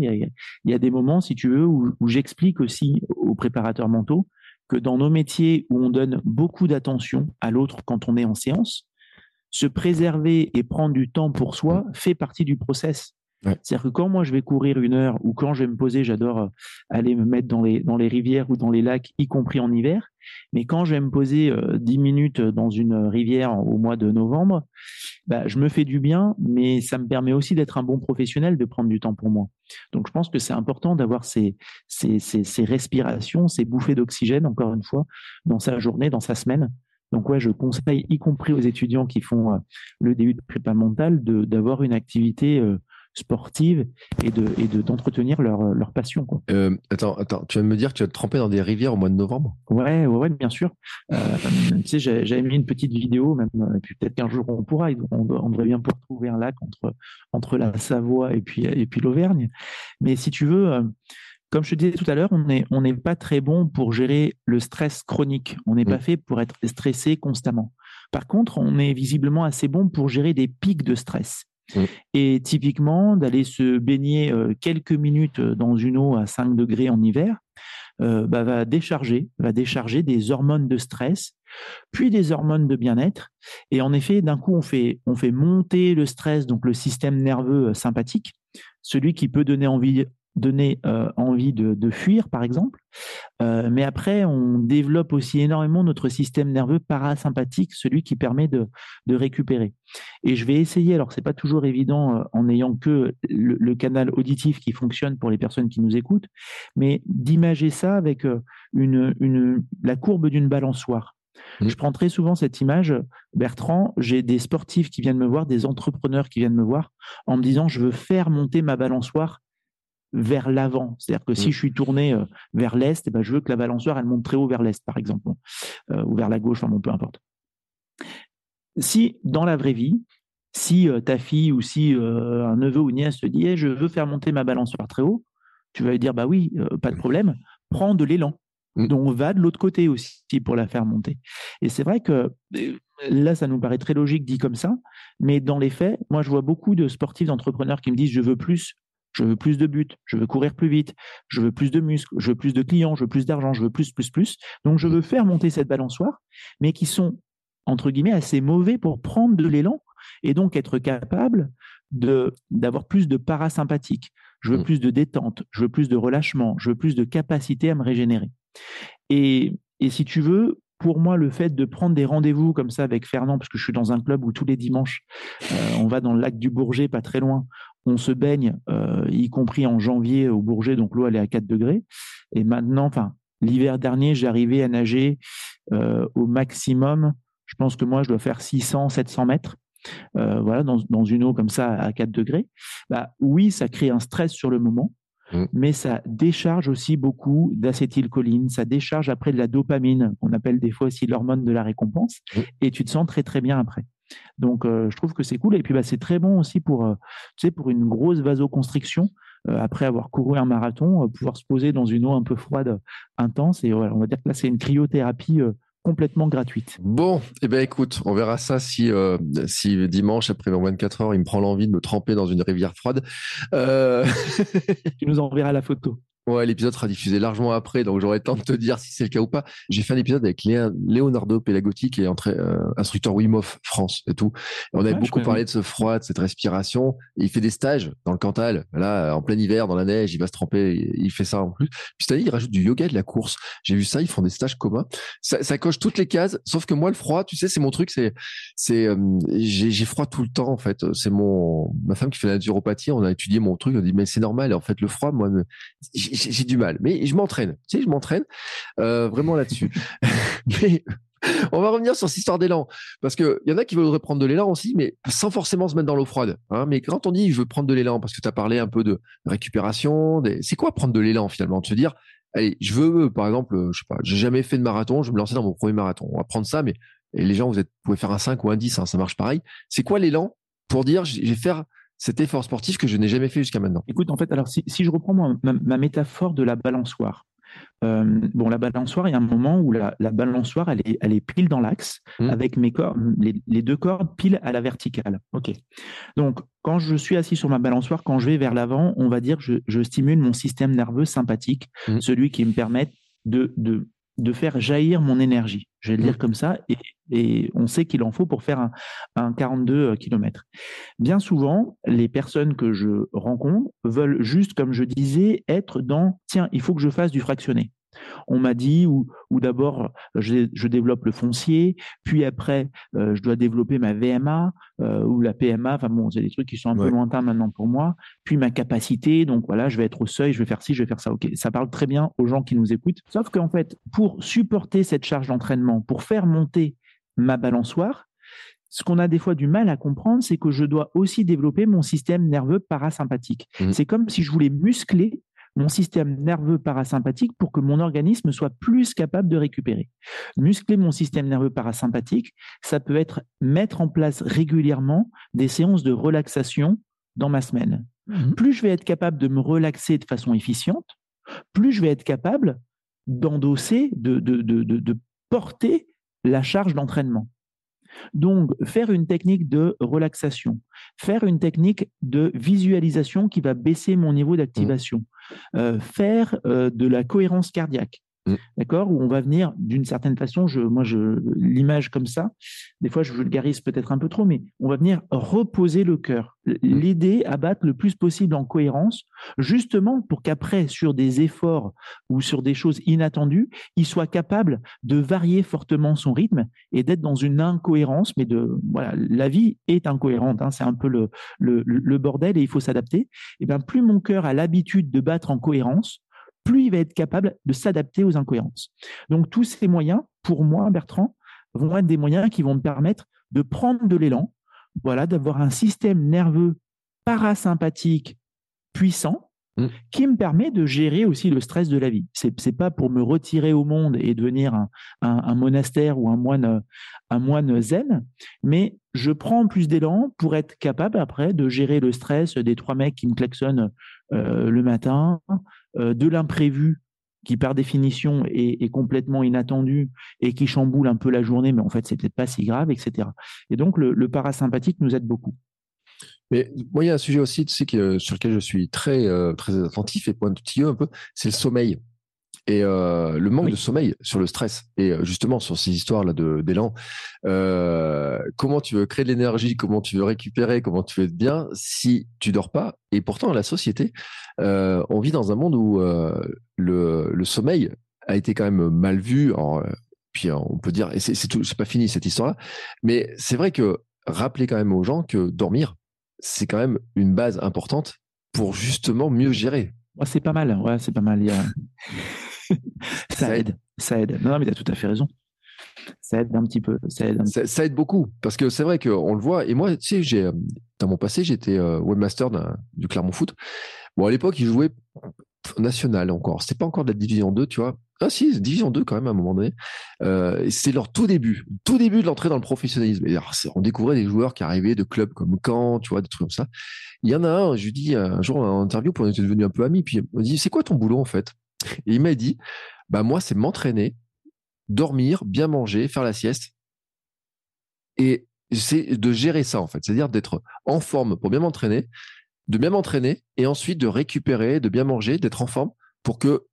il y a, des moments, si tu veux, où, où j'explique aussi aux préparateurs mentaux que dans nos métiers où on donne beaucoup d'attention à l'autre quand on est en séance, se préserver et prendre du temps pour soi fait partie du process. C'est-à-dire que quand moi je vais courir une heure ou quand je vais me poser, j'adore euh, aller me mettre dans les, dans les rivières ou dans les lacs, y compris en hiver. Mais quand je vais me poser euh, dix minutes dans une rivière au mois de novembre, bah, je me fais du bien, mais ça me permet aussi d'être un bon professionnel, de prendre du temps pour moi. Donc je pense que c'est important d'avoir ces, ces, ces, ces respirations, ces bouffées d'oxygène, encore une fois, dans sa journée, dans sa semaine. Donc ouais, je conseille, y compris aux étudiants qui font euh, le DU de prépa mentale, d'avoir une activité sportive et de et de d'entretenir leur leur passion quoi. Euh, attends attends tu vas me dire que tu vas te tremper dans des rivières au mois de novembre? Ouais ouais, ouais bien sûr. Euh, tu sais j'avais mis une petite vidéo même et puis peut-être qu'un jour on pourra on, on, devrait bien pouvoir trouver un lac entre entre la Savoie et puis et puis l'Auvergne. Mais si tu veux euh, comme je te disais tout à l'heure, on n'est on pas très bon pour gérer le stress chronique. On n'est pas mm. fait pour être stressé constamment. Par contre, on est visiblement assez bon pour gérer des pics de stress. Mm. Et typiquement, d'aller se baigner euh, quelques minutes euh, dans une eau à 5 degrés en hiver, euh, bah, va décharger, va décharger des hormones de stress, puis des hormones de bien-être. Et en effet, d'un coup, on fait, on fait monter le stress, donc le système nerveux sympathique, celui qui peut donner envie donner euh, envie de, de, fuir, par exemple. Euh, mais après, on développe aussi énormément notre système nerveux parasympathique, celui qui permet de, de récupérer. Et je vais essayer, alors c'est pas toujours évident euh, en n'ayant que le, le, canal auditif qui fonctionne pour les personnes qui nous écoutent, mais d'imager ça avec une, une, la courbe d'une balançoire. Mmh. Je prends très souvent cette image, Bertrand, j'ai des sportifs qui viennent me voir, des entrepreneurs qui viennent me voir en me disant je veux faire monter ma balançoire vers l'avant. C'est-à-dire que si mm. je suis tourné euh, vers l'est, eh ben, je veux que la balançoire, elle monte très haut vers l'est, par exemple, euh, ou vers la gauche, enfin bon, peu importe. Si, dans la vraie vie, si euh, ta fille ou si un neveu ou une nièce te dit je veux faire monter ma balançoire très haut, tu vas lui dire bah oui, pas de problème, prends de l'élan. Mm. Donc on va de l'autre côté aussi pour la faire monter. Et c'est vrai que là, ça nous paraît très logique dit comme ça, mais dans les faits, moi je vois beaucoup de sportifs, d'entrepreneurs qui me disent je veux plus je veux plus de buts, je veux courir plus vite, je veux plus de muscles, je veux plus de clients, je veux plus d'argent, je veux plus, plus, plus. Donc, je veux faire monter cette balançoire, mais qui sont, entre guillemets, assez mauvais pour prendre de l'élan et donc être capable d'avoir plus de parasympathique. Je veux mmh. plus de détente, je veux plus de relâchement, je veux plus de capacité à me régénérer. Et, et si tu veux, pour moi, le fait de prendre des rendez-vous comme ça avec Fernand, parce que je suis dans un club où tous les dimanches, euh, on va dans le lac du Bourget, pas très loin, on se baigne, euh, y compris en janvier au Bourget, donc l'eau elle est à 4 degrés. Et maintenant, enfin, l'hiver dernier, j'ai arrivé à nager euh, au maximum. Je pense que moi, je dois faire 600, 700 mètres. Euh, voilà, dans, dans, une eau comme ça à 4 degrés. Bah, oui, ça crée un stress sur le moment, mmh. mais ça décharge aussi beaucoup d'acétylcholine, ça décharge après de la dopamine, qu'on appelle des fois aussi l'hormone de la récompense, mmh. et tu te sens très très bien après. Donc, euh, je trouve que c'est cool. Et puis, bah, c'est très bon aussi pour, euh, tu sais, pour une grosse vasoconstriction. Euh, après avoir couru un marathon, pouvoir se poser dans une eau un peu froide, intense. Et voilà, on va dire que là, c'est une cryothérapie complètement gratuite. Bon, eh ben écoute, on verra ça si si dimanche après 24 heures, il me prend l'envie de me tremper dans une rivière froide. tu nous enverras la photo. Ouais, l'épisode sera diffusé largement après, donc j'aurai le temps de te dire si c'est le cas ou pas. J'ai fait un épisode avec Leonardo Pelagotti, qui est euh, instructeur Wim Hof France et tout. on avait beaucoup parlé de ce froid, de cette respiration. il fait des stages dans le Cantal, là, en plein hiver, dans la neige, il va se tremper, il fait ça en plus. Puis cette année, il rajoute du yoga et de la course. J'ai vu ça, ils font des stages communs. Ça, ça, coche toutes les cases, sauf que moi, le froid, tu sais, c'est mon truc, c'est, c'est, euh, j'ai froid tout le temps, en fait. C'est mon, ma femme qui fait la naturopathie, on a étudié mon truc, on dit, mais c'est normal. en fait, le froid, moi, j'ai du mal, mais je m'entraîne. Tu sais, je m'entraîne euh, vraiment là-dessus. mais on va revenir sur cette histoire d'élan. Parce qu'il y en a qui voudraient prendre de l'élan aussi, mais sans forcément se mettre dans l'eau froide. Hein. Mais quand on dit je veux prendre de l'élan, parce que tu as parlé un peu de récupération, c'est quoi prendre de l'élan finalement? De se dire, allez, je veux, par exemple, je sais pas, jamais fait de marathon, je me lancer dans mon premier marathon. On va prendre ça, mais les gens, vous, pouvez faire un 5 ou un 10, hein, ça marche pareil. C'est quoi l'élan pour dire, je vais faire cet effort sportif que je n'ai jamais fait jusqu'à maintenant Écoute, en fait, alors si, je reprends ma, métaphore de la balançoire, euh, bon, la balançoire, il y a un moment où la, balançoire, elle est, elle est pile dans l'axe, mmh. avec mes les, deux cordes pile à la verticale. OK. Donc, quand je suis assis sur ma balançoire, quand je vais vers l'avant, on va dire que je, stimule mon système nerveux sympathique, mmh. celui qui me permet de, de, de faire jaillir mon énergie. Je vais le dire mmh. comme ça, et, on sait qu'il en faut pour faire un, un 42 km. Bien souvent, les personnes que je rencontre veulent juste, comme je disais, être dans tiens, il faut que je fasse du fractionné. On m'a dit, ou, d'abord, je, développe le foncier, puis après, euh, je dois développer ma VMA euh, ou la PMA. Enfin bon, c'est des trucs qui sont un peu lointains maintenant pour moi. Puis ma capacité, donc voilà, je vais être au seuil, je vais faire ci, je vais faire ça. Ok, ça parle très bien aux gens qui nous écoutent. Sauf qu'en fait, pour supporter cette charge d'entraînement, pour faire monter ma balançoire, ce qu'on a des fois du mal à comprendre, c'est que je dois aussi développer mon système nerveux parasympathique. Mmh. C'est comme si je voulais muscler mon système nerveux parasympathique pour que mon organisme soit plus capable de récupérer. Muscler mon système nerveux parasympathique, ça peut être mettre en place régulièrement des séances de relaxation dans ma semaine. Mhm. Plus je vais être capable de me relaxer de façon efficiente, plus je vais être capable d'endosser, de, de, de porter la charge d'entraînement. Donc, faire une technique de relaxation, faire une technique de visualisation qui va baisser mon niveau d'activation, mmh. euh, faire euh, de la cohérence cardiaque. Mm. D'accord? Où on va venir d'une certaine façon, je, moi, je, l'image comme ça, des fois, je vulgarise peut-être un peu trop, mais on va venir reposer le cœur, mm. l'aider à battre le plus possible en cohérence, justement pour qu'après, sur des efforts ou sur des choses inattendues, il soit capable de varier fortement son rythme et d'être dans une incohérence, mais de, voilà, la vie est incohérente, hein, c'est un peu le, le, le, bordel et il faut s'adapter. Et eh bien, plus mon cœur a l'habitude de battre en cohérence, plus il va être capable de s'adapter aux incohérences. Donc tous ces moyens, pour moi, Bertrand, vont être des moyens qui vont me permettre de prendre de l'élan, voilà, d'avoir un système nerveux parasympathique puissant mmh. qui me permet de gérer aussi le stress de la vie. C'est n'est pas pour me retirer au monde et devenir un, monastère ou un moine, un moine zen, mais je prends plus d'élan pour être capable après de gérer le stress des trois mecs qui me klaxonnent euh, le matin, de l'imprévu qui par définition est, complètement inattendu et qui chamboule un peu la journée, mais en fait c'est peut-être pas si grave, etc. Et donc le, parasympathique nous aide beaucoup. Mais moi, il y a un sujet aussi, sur lequel je suis très, euh, très attentif et pointilleux un peu, c'est le sommeil et euh, le manque de sommeil sur le stress. Et euh, justement sur ces histoires là de d'élan euh, comment tu veux créer de l'énergie? Comment tu veux récupérer? Comment tu veux être bien si tu dors pas? Et pourtant la société euh, on vit dans un monde où euh, le, le sommeil a été quand même mal vu en, puis on peut dire et c'est c'est pas fini cette histoire là mais c'est vrai que rappeler quand même aux gens que dormir c'est quand même une base importante pour justement mieux gérer. C'est pas mal. Ouais c'est pas mal. Il y a... ça aide. Ça aide. Non, mais tu as tout à fait raison. Ça aide un petit peu. Ça aide, Ça, aide beaucoup. Parce que c'est vrai qu'on le voit. Et moi, tu sais, j'ai, dans mon passé, j'étais euh, webmaster du Clermont Foot. Bon, à l'époque, ils jouaient national encore. C'était pas encore de la division 2, tu vois. Ah si, division 2 quand même à un moment donné. Euh, c'est leur tout début, tout début de l'entrée dans le professionnalisme. On découvrait des joueurs qui arrivaient de clubs comme Caen, tu vois, des trucs comme ça. Il y en a un, je lui dis un jour en interview, on était devenus un peu amis, puis on me dit, c'est quoi ton boulot en fait? Il m'a dit, bah moi, c'est m'entraîner, dormir, bien manger, faire la sieste. Et c'est de gérer ça, en fait. C'est-à-dire d'être en forme pour bien m'entraîner, de bien m'entraîner et ensuite de récupérer, de bien manger, d'être en forme pour que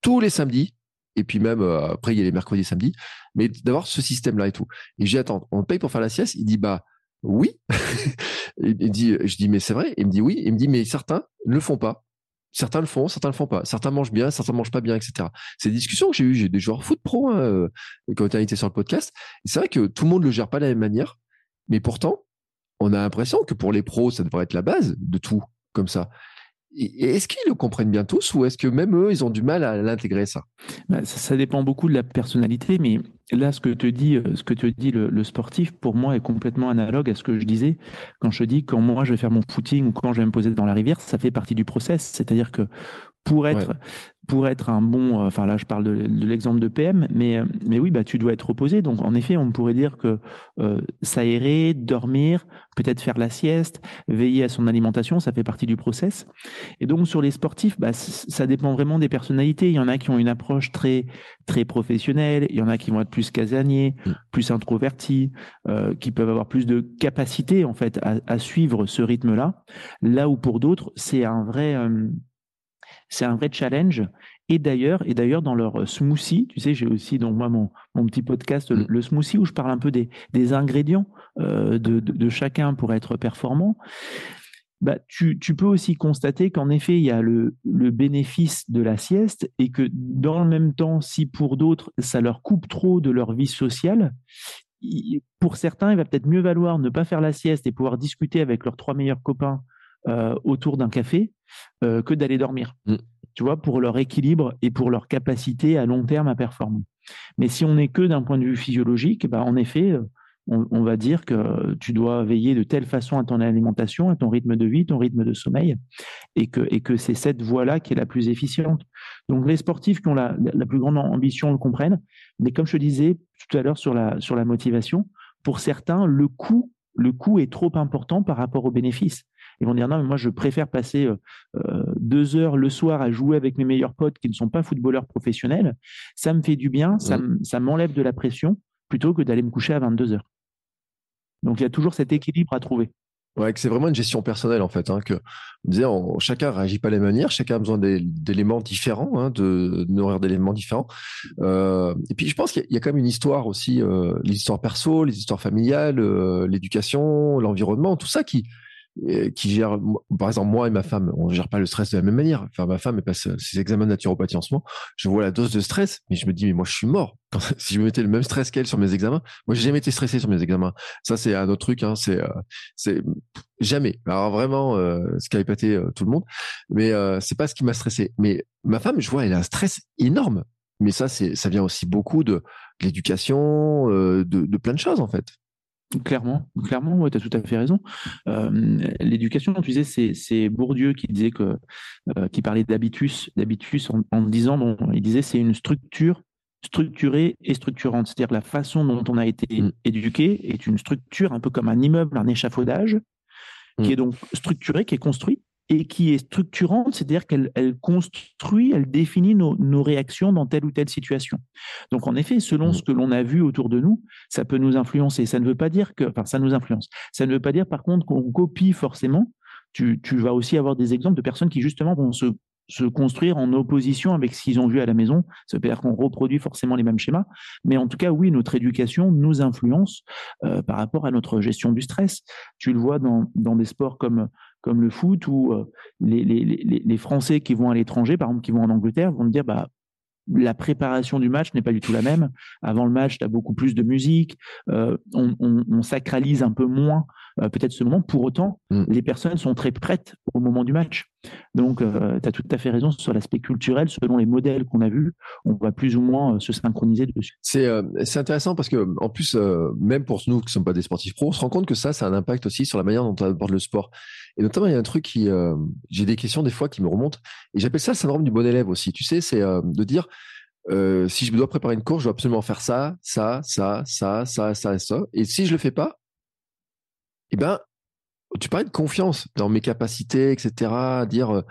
tous les samedis, et puis même euh, après, il y a les mercredis et samedis, mais d'avoir ce système-là et tout. Et j'ai attends, on paye pour faire la sieste? Il dit, bah oui. il dit, je dis, mais c'est vrai? Il me dit oui. Il me dit, mais certains ne le font pas. Certains le font, certains le font pas. Certains mangent bien, certains mangent pas bien, etc. C'est des discussions que j'ai eues. J'ai des joueurs foot pro ont été invités sur le podcast. C'est vrai que tout le monde le gère pas de la même manière, mais pourtant, on a l'impression que pour les pros, ça devrait être la base de tout, comme ça. Est-ce qu'ils le comprennent bien tous ou est-ce que même eux, ils ont du mal à l'intégrer ça, bah, ça, dépend beaucoup de la personnalité, mais là, ce que te dit, euh, ce que te dit le, sportif, pour moi, est complètement analogue à ce que je disais quand je dis quand moi je vais faire mon footing ou quand je vais me poser dans la rivière, ça fait partie du process. C'est-à-dire que pour être, pour être un bon, euh, enfin là je parle de, l'exemple de PM, mais, euh, mais oui, bah, tu dois être reposé. Donc en effet, on pourrait dire que euh, s'aérer, dormir, peut-être faire la sieste, veiller à son alimentation, ça fait partie du process. Et donc sur les sportifs, bah, ça dépend vraiment des personnalités. Il y en a qui ont une approche très, très professionnelle, il y en a qui vont être plus casaniers, mm. plus introvertis, qui peuvent avoir plus de capacité en fait à, à suivre ce rythme-là. Là où pour d'autres, c'est un vrai c'est un vrai challenge. Et d'ailleurs, et d'ailleurs dans leur smoothie, tu sais, j'ai aussi donc moi mon, mon petit podcast, le, mm. smoothie, où je parle un peu des, des ingrédients euh, de, de, chacun pour être performant. Bah, tu, tu, peux aussi constater qu'en effet, il y a le, le, bénéfice de la sieste et que dans le même temps, si pour d'autres, ça leur coupe trop de leur vie sociale, pour certains, il va peut-être mieux valoir ne pas faire la sieste et pouvoir discuter avec leurs trois meilleurs copains euh, autour d'un café euh, que d'aller dormir. Mm. Tu vois, pour leur équilibre et pour leur capacité à long terme à performer. Mais si on n'est que d'un point de vue physiologique, bah, en effet, on, va dire que tu dois veiller de telle façon à ton alimentation, à ton rythme de vie, ton rythme de sommeil, et que, et que c'est cette voie-là qui est la plus efficiente. Donc les sportifs qui ont la, la, plus grande ambition le comprennent, mais comme je te disais tout à l'heure sur la, sur la motivation, pour certains, le coût, le coût est trop important par rapport aux bénéfices. Ils vont dire non, mais moi je préfère passer euh, euh, deux heures le soir à jouer avec mes meilleurs potes qui ne sont pas footballeurs professionnels. Ça me fait du bien, ça m'enlève de la pression plutôt que d'aller me coucher à 22 heures. Donc il y a toujours cet équilibre à trouver. Ouais, que c'est vraiment une gestion personnelle en fait. Hein, que on, chacun réagit pas de la même manière, chacun a besoin d'éléments différents, hein, de d'horaires d'éléments différents. Euh, et puis je pense qu'il y, a quand même une histoire aussi, les histoires perso, les histoires familiales, l'éducation, l'environnement, tout ça qui qui gère, par exemple, moi et ma femme, on ne gère pas le stress de la même manière. Enfin, ma femme, elle passe ses examens de naturopathie en ce moment. Je vois la dose de stress, mais je me dis, mais moi, je suis mort. si je me mettais le même stress qu'elle sur mes examens, moi, j'ai jamais été stressé sur mes examens. Ça, c'est un autre truc, hein, c'est, euh, c'est jamais. Alors vraiment, euh, ce qui a épaté euh, tout le monde. Mais euh, c'est pas ce qui m'a stressé. Mais ma femme, je vois, elle a un stress énorme. Mais ça, c'est, ça vient aussi beaucoup de, l'éducation, de, de plein de choses, en fait. Clairement, clairement, ouais, tu as tout à fait raison. Euh, l'éducation, tu disais, c'est Bourdieu qui disait que, euh, qui parlait d'habitus, d'habitus en, disant, bon, il disait, c'est une structure structurée et structurante. C'est-à-dire la façon dont on a été mm. éduqué est une structure un peu comme un immeuble, un échafaudage, qui mm. est donc structuré, qui est construit, et qui est structurante, c'est-à-dire qu'elle construit, elle définit nos, réactions dans telle ou telle situation. Donc en effet, selon mmh. ce que l'on a vu autour de nous, ça peut nous influencer. Ça ne veut pas dire que, enfin, ça nous influence. Ça ne veut pas dire par contre qu'on copie forcément. Tu, vas aussi avoir des exemples de personnes qui justement vont se, construire en opposition avec ce qu'ils ont vu à la maison. Ça veut dire qu'on reproduit forcément les mêmes schémas. Mais en tout cas, oui, notre éducation nous influence euh, par rapport à notre gestion du stress. Tu le vois dans, dans des sports comme comme le foot, où euh, les, les, les, Français qui vont à l'étranger, par exemple, qui vont en Angleterre, vont me dire bah, la préparation du match n'est pas du tout la même. Avant le match, tu as beaucoup plus de musique, euh, on, on, on, sacralise un peu moins euh, peut-être ce moment. Pour autant, mm. les personnes sont très prêtes au moment du match. Donc, euh, tu as tout à fait raison sur l'aspect culturel. Selon les modèles qu'on a vus, on va plus ou moins euh, se synchroniser dessus. C'est c'est intéressant parce que, en plus, même pour nous qui ne sommes pas des sportifs pros, on se rend compte que ça, ça a un impact aussi sur la manière dont on aborde le sport. Et notamment, il y a un truc qui, j'ai des questions des fois qui me remontent, et j'appelle ça le syndrome du bon élève aussi. Tu sais, c'est de dire, si je dois préparer une course, je dois absolument faire ça, ça, ça, ça, ça, ça, ça. Et si je le fais pas, eh ben, tu parlais de confiance dans mes capacités, etc. dire,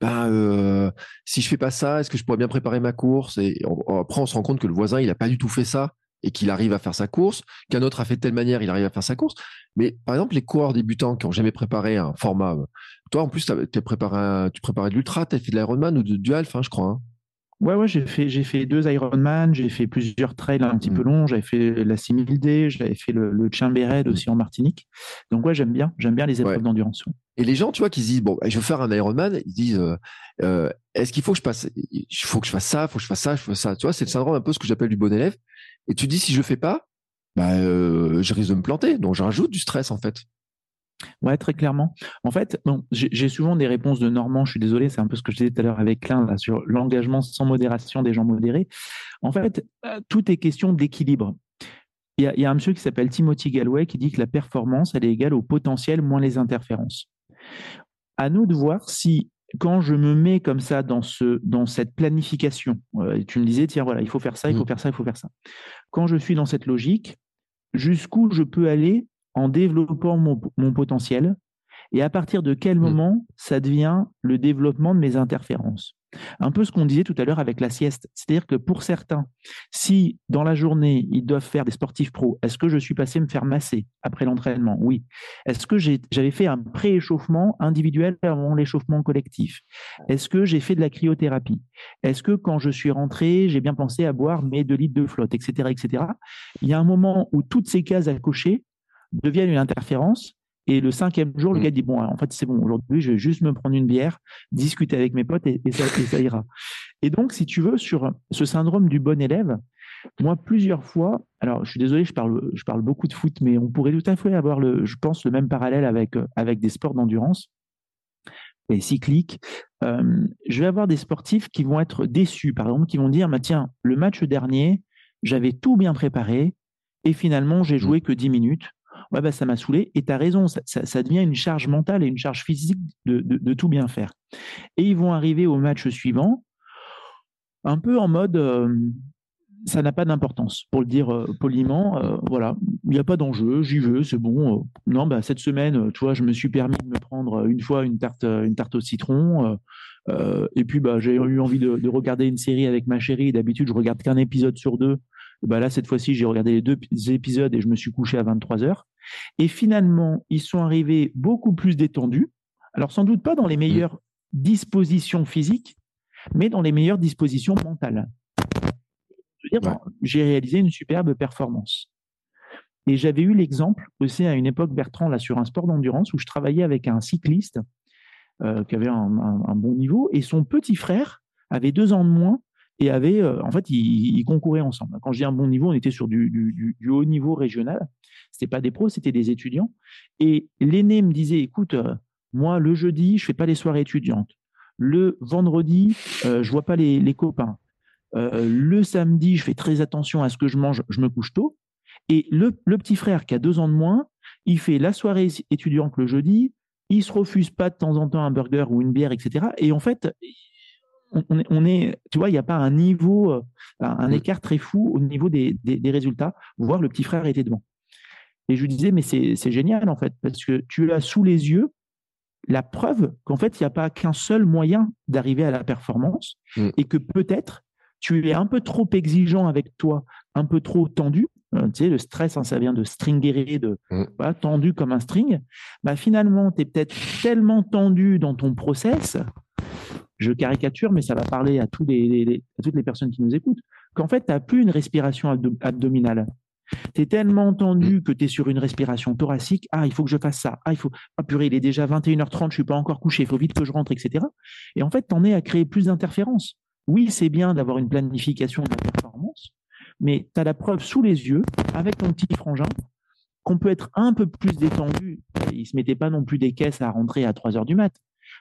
ben, euh, si je fais pas ça, est-ce que je pourrais bien préparer ma course? Et après, on se rend compte que le voisin, il a pas du tout fait ça et qu'il arrive à faire sa course, qu'un autre a fait de telle manière, il arrive à faire sa course. Mais par exemple, les coureurs débutants qui ont jamais préparé un format, toi en plus, tu préparé, tu préparais de l'ultra, tu as fait de l'Ironman ou de, du Half, hein, je crois. Hein. Ouais, ouais, j'ai fait, j'ai fait deux Ironman, j'ai fait plusieurs trails un petit peu mm. longs, j'avais fait la 6000D, j'avais fait le, le Chimbered mm. aussi en Martinique. Donc ouais, j'aime bien, j'aime bien les épreuves d'endurance. Et les gens, tu vois, qui se disent bon, je veux faire un Ironman, ils disent euh, euh, est-ce qu'il faut que je passe, il faut que je fasse ça, faut que je fasse ça, je fasse ça. Tu vois, c'est le syndrome un peu ce que j'appelle du bon élève. Et tu dis si je le fais pas, bah, euh, je risque de me planter. Donc je rajoute du stress en fait. Ouais, très clairement. En fait, bon, j'ai souvent des réponses de Normand. Je suis désolé, c'est un peu ce que je disais tout à l'heure avec Klein là, sur l'engagement sans modération des gens modérés. En fait, euh, tout est question d'équilibre. Il y, a, un monsieur qui s'appelle Timothy Galway qui dit que la performance, elle est égale au potentiel moins les interférences. À nous de voir si, quand je me mets comme ça dans, ce, dans cette planification, euh, tu me disais, tiens, voilà, il faut faire ça, il faut mmh. faire ça, il faut faire ça. Quand je suis dans cette logique, jusqu'où je peux aller en développant mon, potentiel et à partir de quel mmh. moment ça devient le développement de mes interférences. Un peu ce qu'on disait tout à l'heure avec la sieste. C'est-à-dire que pour certains, si dans la journée, ils doivent faire des sportifs pros, est-ce que je suis passé me faire masser après l'entraînement? Oui. Est-ce que j'avais fait un pré-échauffement individuel avant l'échauffement collectif? Est-ce que j'ai fait de la cryothérapie? Est-ce que quand je suis rentré, j'ai bien pensé à boire mes 2 litres de flotte, etc., etc. Il y a un moment où toutes ces cases à cocher deviennent une interférence. Et le cinquième jour, le mm. gars dit Bon, en fait, c'est bon, aujourd'hui, je vais juste me prendre une bière, discuter avec mes potes et, ça, ira. Et donc, si tu veux, sur ce syndrome du bon élève, moi, plusieurs fois, alors je suis désolé, je parle, je parle beaucoup de foot, mais on pourrait tout à fait avoir, le, je pense, le même parallèle avec, avec des sports d'endurance et cycliques. Euh, je vais avoir des sportifs qui vont être déçus, par exemple, qui vont dire bah, Tiens, le match dernier, j'avais tout bien préparé et finalement, j'ai mm. joué que 10 minutes ouais, bah, ça m'a saoulé. Et tu as raison, ça, devient une charge mentale et une charge physique de, tout bien faire. Et ils vont arriver au match suivant, un peu en mode euh, ça n'a pas d'importance, pour le dire euh, poliment. Euh, voilà, il n'y a pas d'enjeu, j'y veux, c'est bon. non, bah, cette semaine, tu je me suis permis de me prendre une fois une tarte, une tarte au citron. et puis, bah, j'ai eu envie de, de, regarder une série avec ma chérie. D'habitude, je regarde qu'un épisode sur deux. Bah là, cette fois-ci, j'ai regardé les deux épisodes et je me suis couché à 23 heures. Et finalement, ils sont arrivés beaucoup plus détendus. Alors, sans doute pas dans les mmh. meilleures dispositions physiques, mais dans les meilleures dispositions mentales. J'ai réalisé une superbe performance. Et j'avais eu l'exemple aussi à une époque, Bertrand, là, sur un sport d'endurance où je travaillais avec un cycliste euh, qui avait un, bon niveau et son petit frère avait deux ans de moins et avait, euh, en fait, ils, concouraient ensemble. Quand je dis un bon niveau, on était sur du, haut niveau régional. C'était pas des pros, c'était des étudiants. Et l'aîné me disait, écoute, euh, moi, le jeudi, je fais pas les soirées étudiantes. Le vendredi, euh, je vois pas les, copains. le samedi, je fais très attention à ce que je mange, je me couche tôt. Et le, le petit frère qui a deux ans de moins, il fait la soirée étudiante le jeudi, il se refuse pas de temps en temps un burger ou une bière, etc. Et en fait, on, est, tu vois, il n'y a pas un niveau, euh, un, mm. écart très fou au niveau des, résultats, voire le petit frère était devant. Et je lui disais, mais c'est génial en fait, parce que tu as sous les yeux la preuve qu'en fait, il n'y a pas qu'un seul moyen d'arriver à la performance mm. et que peut-être tu es un peu trop exigeant avec toi, un peu trop tendu. Euh, tu sais, le stress, hein, ça vient de stringuer, de mm. tendu comme un string. Bah, finalement, tu es peut-être tellement tendu dans ton process je caricature, mais ça va parler à, toutes les personnes qui nous écoutent, qu'en fait, tu n'as plus une respiration abdominale. Tu es tellement tendu que tu es sur une respiration thoracique. Ah, il faut que je fasse ça. Ah, il faut. Ah, purée, il est déjà 21h30, je ne suis pas encore couché, il faut vite que je rentre, etc. Et en fait, tu en es à créer plus d'interférences. Oui, c'est bien d'avoir une planification de la performance, mais tu as la preuve sous les yeux, avec ton petit frangin, qu'on peut être un peu plus détendu. Il ne se mettait pas non plus des caisses à rentrer à 3 h du mat.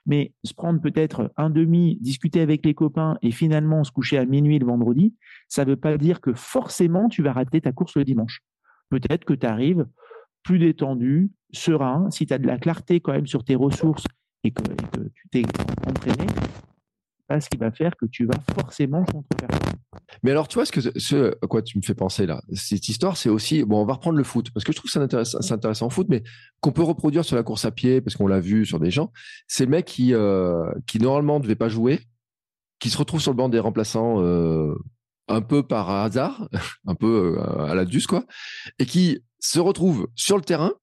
Mais se prendre peut-être un demi, discuter avec les copains et finalement se coucher à minuit le vendredi, ça ne veut pas dire que forcément tu vas rater ta course le dimanche. Peut-être que tu arrives plus détendu, serein, si tu as de la clarté quand même sur tes ressources et que, tu t'es entraîné, ce qui va faire que tu vas forcément contre mais alors, tu vois, ce, que, ce à quoi tu me fais penser là, cette histoire, c'est aussi, bon, on va reprendre le foot, parce que je trouve ça intéressant, intéressant en foot, mais qu'on peut reproduire sur la course à pied, parce qu'on l'a vu sur des gens, c'est le mec qui, euh, qui normalement ne devait pas jouer, qui se retrouve sur le banc des remplaçants euh, un peu par hasard, un peu euh, à la deuce, quoi, et qui se retrouve sur le terrain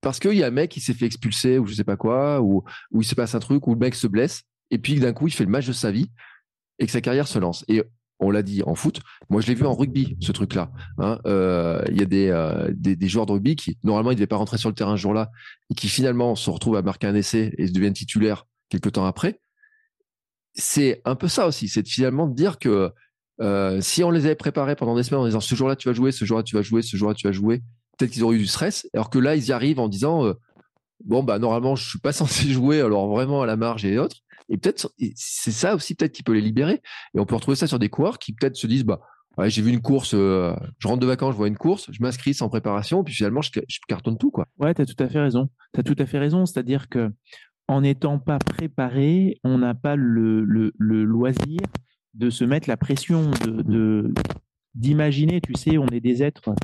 parce qu'il y a un mec qui s'est fait expulser ou je sais pas quoi, ou, ou il se passe un truc, ou le mec se blesse, et puis d'un coup, il fait le match de sa vie et que sa carrière se lance. Et on l'a dit en foot. Moi, je l'ai vu en rugby, ce truc-là. Hein. Euh, il y a euh, des, des, joueurs de rugby qui, normalement, ils ne devaient pas rentrer sur le terrain ce jour-là et qui finalement se retrouvent à marquer un essai et se deviennent titulaires quelques temps après. C'est un peu ça aussi. C'est finalement de dire que euh, si on les avait préparés pendant des semaines en disant ce jour-là, tu vas jouer, ce jour-là, tu vas jouer, ce jour-là, tu vas jouer, peut-être qu'ils auraient eu du stress. Alors que là, ils y arrivent en disant bon, bah, normalement, je suis pas censé jouer, alors vraiment à la marge et autres. Et peut-être, c'est ça aussi, peut-être, qui peut les libérer. Et on peut retrouver ça sur des coureurs qui peut-être se disent, bah, ouais, j'ai vu une course, euh, je rentre de vacances, je vois une course, je m'inscris sans préparation, puis finalement, je, cartonne tout, quoi. Ouais, tu as tout à fait raison. Tu as tout à fait raison. C'est-à-dire que, en n'étant pas préparé, on n'a pas le, le, loisir de se mettre la pression, de, d'imaginer, tu sais, on est des êtres,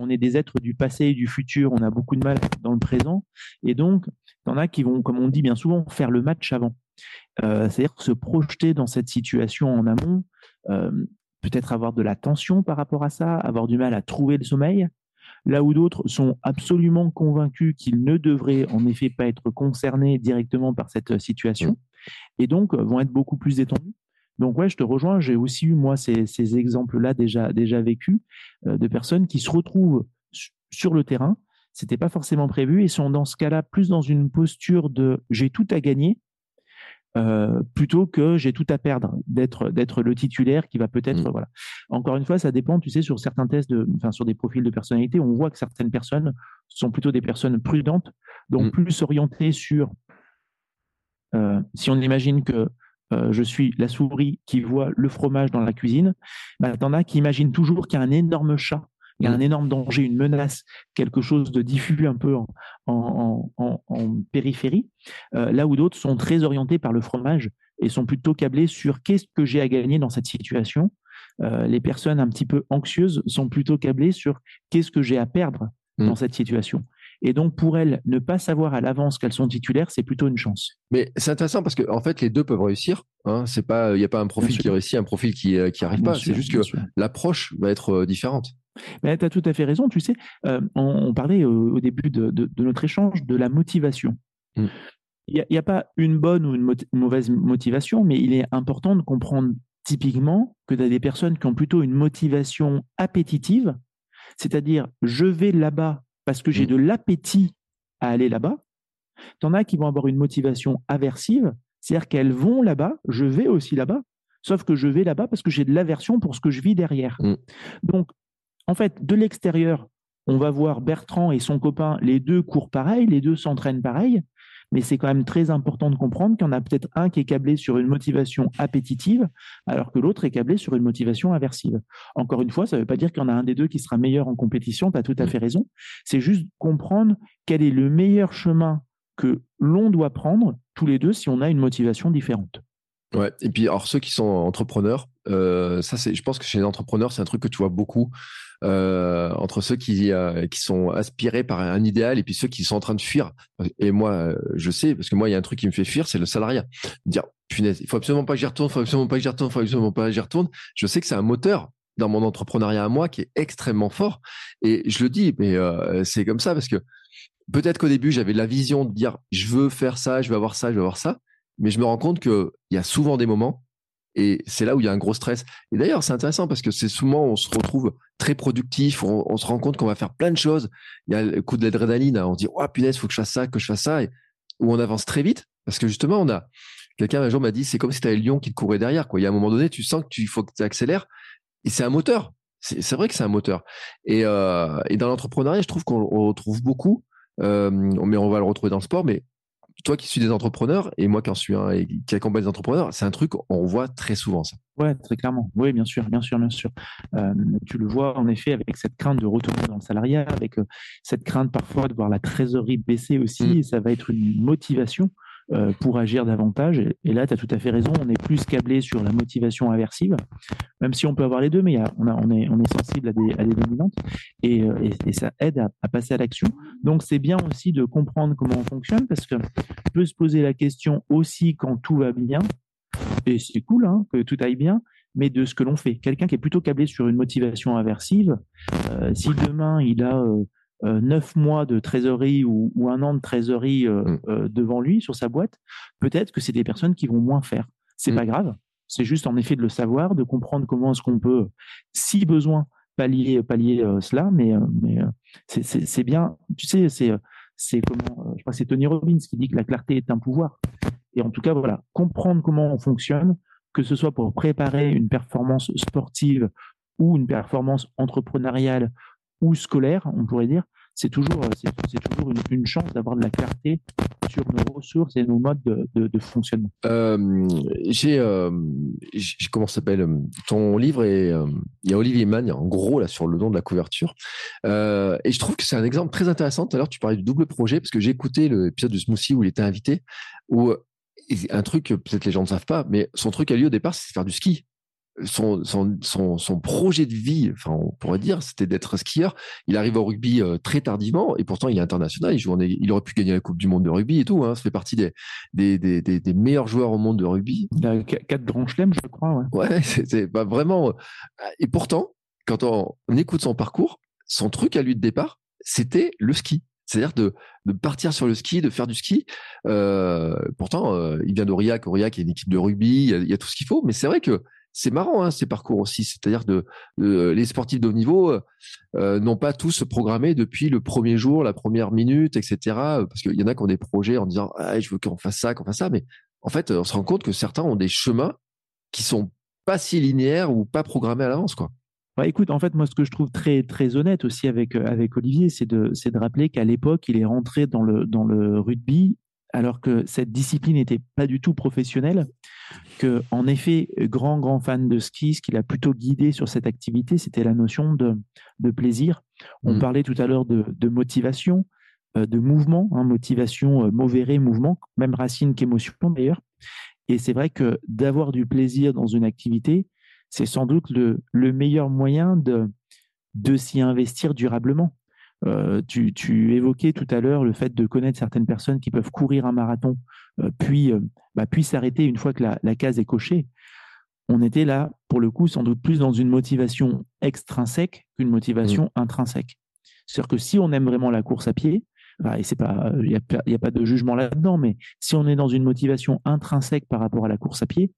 on est des êtres du passé et du futur, on a beaucoup de mal dans le présent, et donc, il y en a qui vont, comme on dit bien souvent, faire le match avant. Euh, c'est-à-dire se projeter dans cette situation en amont, euh, peut-être avoir de la tension par rapport à ça, avoir du mal à trouver le sommeil, là où d'autres sont absolument convaincus qu'ils ne devraient en effet pas être concernés directement par cette situation, et donc vont être beaucoup plus détendus. Donc ouais, je te rejoins. J'ai aussi eu moi ces, exemples-là déjà déjà vécus euh, de personnes qui se retrouvent sur le terrain. C'était pas forcément prévu et sont dans ce cas-là plus dans une posture de j'ai tout à gagner euh, plutôt que j'ai tout à perdre d'être d'être le titulaire qui va peut-être mmh. voilà. Encore une fois, ça dépend. Tu sais, sur certains tests, de, enfin sur des profils de personnalité, on voit que certaines personnes sont plutôt des personnes prudentes, donc mmh. plus orientées sur euh, si on imagine que euh, je suis la souris qui voit le fromage dans la cuisine, bah, t'en as qui imaginent toujours qu'il y a un énorme chat, il y a un mm. énorme danger, une menace, quelque chose de diffus un peu en, périphérie, euh, là où d'autres sont très orientés par le fromage et sont plutôt câblés sur qu'est-ce que j'ai à gagner dans cette situation. Euh, les personnes un petit peu anxieuses sont plutôt câblées sur qu'est-ce que j'ai à perdre dans mm. cette situation. Et donc, pour elles, ne pas savoir à l'avance qu'elles sont titulaires, c'est plutôt une chance. Mais c'est intéressant parce qu'en en fait, les deux peuvent réussir. Hein. C'est pas, il n'y a pas un profil qui réussit, un profil qui n'arrive euh, arrive pas. C'est juste que l'approche va être différente. Mais tu as tout à fait raison. Tu sais, euh, on, parlait au, début de, notre échange de la motivation. Mm. Il n'y a, pas une bonne ou une mauvaise motivation, mais il est important de comprendre typiquement que tu as des personnes qui ont plutôt une motivation appétitive, c'est-à-dire je vais là-bas parce que j'ai mmh. de l'appétit à aller là-bas. Tu en as qui vont avoir une motivation aversive, c'est-à-dire qu'elles vont là-bas, je vais aussi là-bas, sauf que je vais là-bas parce que j'ai de l'aversion pour ce que je vis derrière. Mmh. Donc, en fait, de l'extérieur, on va voir Bertrand et son copain, les deux courent pareil, les deux s'entraînent pareil, mais c'est quand même très important de comprendre qu'il y en a peut-être un qui est câblé sur une motivation appétitive, alors que l'autre est câblé sur une motivation aversive. Encore une fois, ça ne veut pas dire qu'il y en a un des deux qui sera meilleur en compétition, tu as tout à fait raison. C'est juste comprendre quel est le meilleur chemin que l'on doit prendre tous les deux si on a une motivation différente. Ouais, et puis alors ceux qui sont entrepreneurs, euh, ça c'est, je pense que chez les entrepreneurs c'est un truc que tu vois beaucoup. Euh, entre ceux qui, euh, qui sont aspirés par un idéal et puis ceux qui sont en train de fuir. Et moi, euh, je sais, parce que moi, il y a un truc qui me fait fuir, c'est le salariat. Dire, punaise, il faut absolument pas que j'y retourne, il faut absolument pas que j'y retourne, il faut absolument pas que j'y retourne. Je sais que c'est un moteur dans mon entrepreneuriat à moi qui est extrêmement fort. Et je le dis, mais c'est comme ça parce que peut-être qu'au début, j'avais la vision de dire, je veux faire ça, je veux avoir ça, je veux avoir ça. Mais je me rends compte qu'il y a souvent des moments et c'est là où il y a un gros stress. Et d'ailleurs, c'est intéressant parce que c'est souvent, on se retrouve très productif, on, se rend compte qu'on va faire plein de choses. Il y a le coup de l'adrénaline, hein. on dit, oh punaise, faut que je fasse ça, que je fasse ça, et, où on avance très vite parce que justement, on a, quelqu'un un jour m'a dit, c'est comme si tu avais le lion qui te courait derrière. Il y a un moment donné, tu sens qu'il faut que tu accélères et c'est un moteur. C'est vrai que c'est un moteur. Et, euh, dans l'entrepreneuriat, je trouve qu'on retrouve beaucoup, euh, mais on va le retrouver dans le sport, mais toi qui suis des entrepreneurs et moi qui en suis un et qui accompagne des entrepreneurs, c'est un truc on voit très souvent ça. Ouais, très clairement. Oui, bien sûr, bien sûr, bien sûr. Euh, tu le vois en effet avec cette crainte de retourner dans le salariat, avec euh, cette crainte parfois de voir la trésorerie baisser aussi, mmh. et ça va être une motivation pour agir davantage. Et, là, tu as tout à fait raison, on est plus câblé sur la motivation aversive, même si on peut avoir les deux, mais on, on, est, on sensible à des, dominantes, et, euh, et, ça aide à, passer à l'action. Donc, c'est bien aussi de comprendre comment on fonctionne, parce que peut se poser la question aussi quand tout va bien, et c'est cool hein, que tout aille bien, mais de ce que l'on fait. Quelqu'un qui est plutôt câblé sur une motivation aversive, euh, si demain il a euh, neuf mois de trésorerie ou, un an de trésorerie euh, mm. euh, devant lui sur sa boîte, peut-être que c'est des personnes qui vont moins faire. C'est mm. pas grave. C'est juste en effet de le savoir, de comprendre comment est-ce qu'on peut, si besoin, pallier, pallier cela. Mais, mais c'est bien. Tu sais, c'est c'est comment Je crois c'est Tony Robbins qui dit que la clarté est un pouvoir. Et en tout cas, voilà, comprendre comment on fonctionne, que ce soit pour préparer une performance sportive ou une performance entrepreneuriale ou scolaire, on pourrait dire, c'est toujours, c'est, toujours une, chance d'avoir de la clarté sur nos ressources et nos modes de, fonctionnement. j'ai, comment s'appelle ton livre et il y a Olivier Mann en gros là sur le nom de la couverture et je trouve que c'est un exemple très intéressant. Tout à l'heure tu parlais du double projet parce que j'ai écouté l'épisode de Smoothie où il était invité où un truc peut-être les gens ne savent pas, mais son truc à lui au départ, c'est faire du ski. Son, son, son, son, projet de vie, enfin on pourrait dire, c'était d'être skieur. Il arrive au rugby euh, très tardivement et pourtant il est international. Il, joue il aurait pu gagner la Coupe du Monde de rugby et tout. Hein. Ça fait partie des, des, des, des, meilleurs joueurs au monde de rugby. Il a quatre grands chelems, je crois. Ouais, ouais c'est pas vraiment. Euh, et pourtant, quand on écoute son parcours, son truc à lui de départ, c'était le ski. C'est-à-dire de, de, partir sur le ski, de faire du ski. Euh, pourtant, euh, il vient d'Aurillac. Aurillac, il y a une équipe de rugby, il y a, tout ce qu'il faut. Mais c'est vrai que c'est marrant hein, ces parcours aussi. C'est-à-dire de, les sportifs de haut niveau euh, n'ont pas tous programmé depuis le premier jour, la première minute, etc. Parce qu'il y en a qui ont des projets en disant ah, je veux qu'on fasse ça, qu'on fasse ça. Mais en fait, on se rend compte que certains ont des chemins qui sont pas si linéaires ou pas programmés à l'avance, quoi. Bah, écoute, en fait, moi, ce que je trouve très, très honnête aussi avec, euh, avec Olivier, c'est de, de rappeler qu'à l'époque, il est rentré dans le, dans le rugby alors que cette discipline n'était pas du tout professionnelle, que en effet, grand, grand fan de ski, ce qui l'a plutôt guidé sur cette activité, c'était la notion de, de plaisir. On mmh. parlait tout à l'heure de, de motivation, euh, de mouvement, hein, motivation, euh, mauvais mouvement, même racine qu'émotion d'ailleurs. Et c'est vrai que d'avoir du plaisir dans une activité, c'est sans doute le, meilleur moyen de, de s'y investir durablement. Euh, tu, évoquais tout à l'heure le fait de connaître certaines personnes qui peuvent courir un marathon, euh, puis, euh, bah, puis s'arrêter une fois que la, case est cochée. On était là, pour le coup, sans doute plus dans une motivation extrinsèque qu'une motivation mmh. intrinsèque. C'est-à-dire que si on aime vraiment la course à pied, bah, et c'est pas, il n'y a, a, pas de jugement là-dedans, mais si on est dans une motivation intrinsèque par rapport à la course à pied,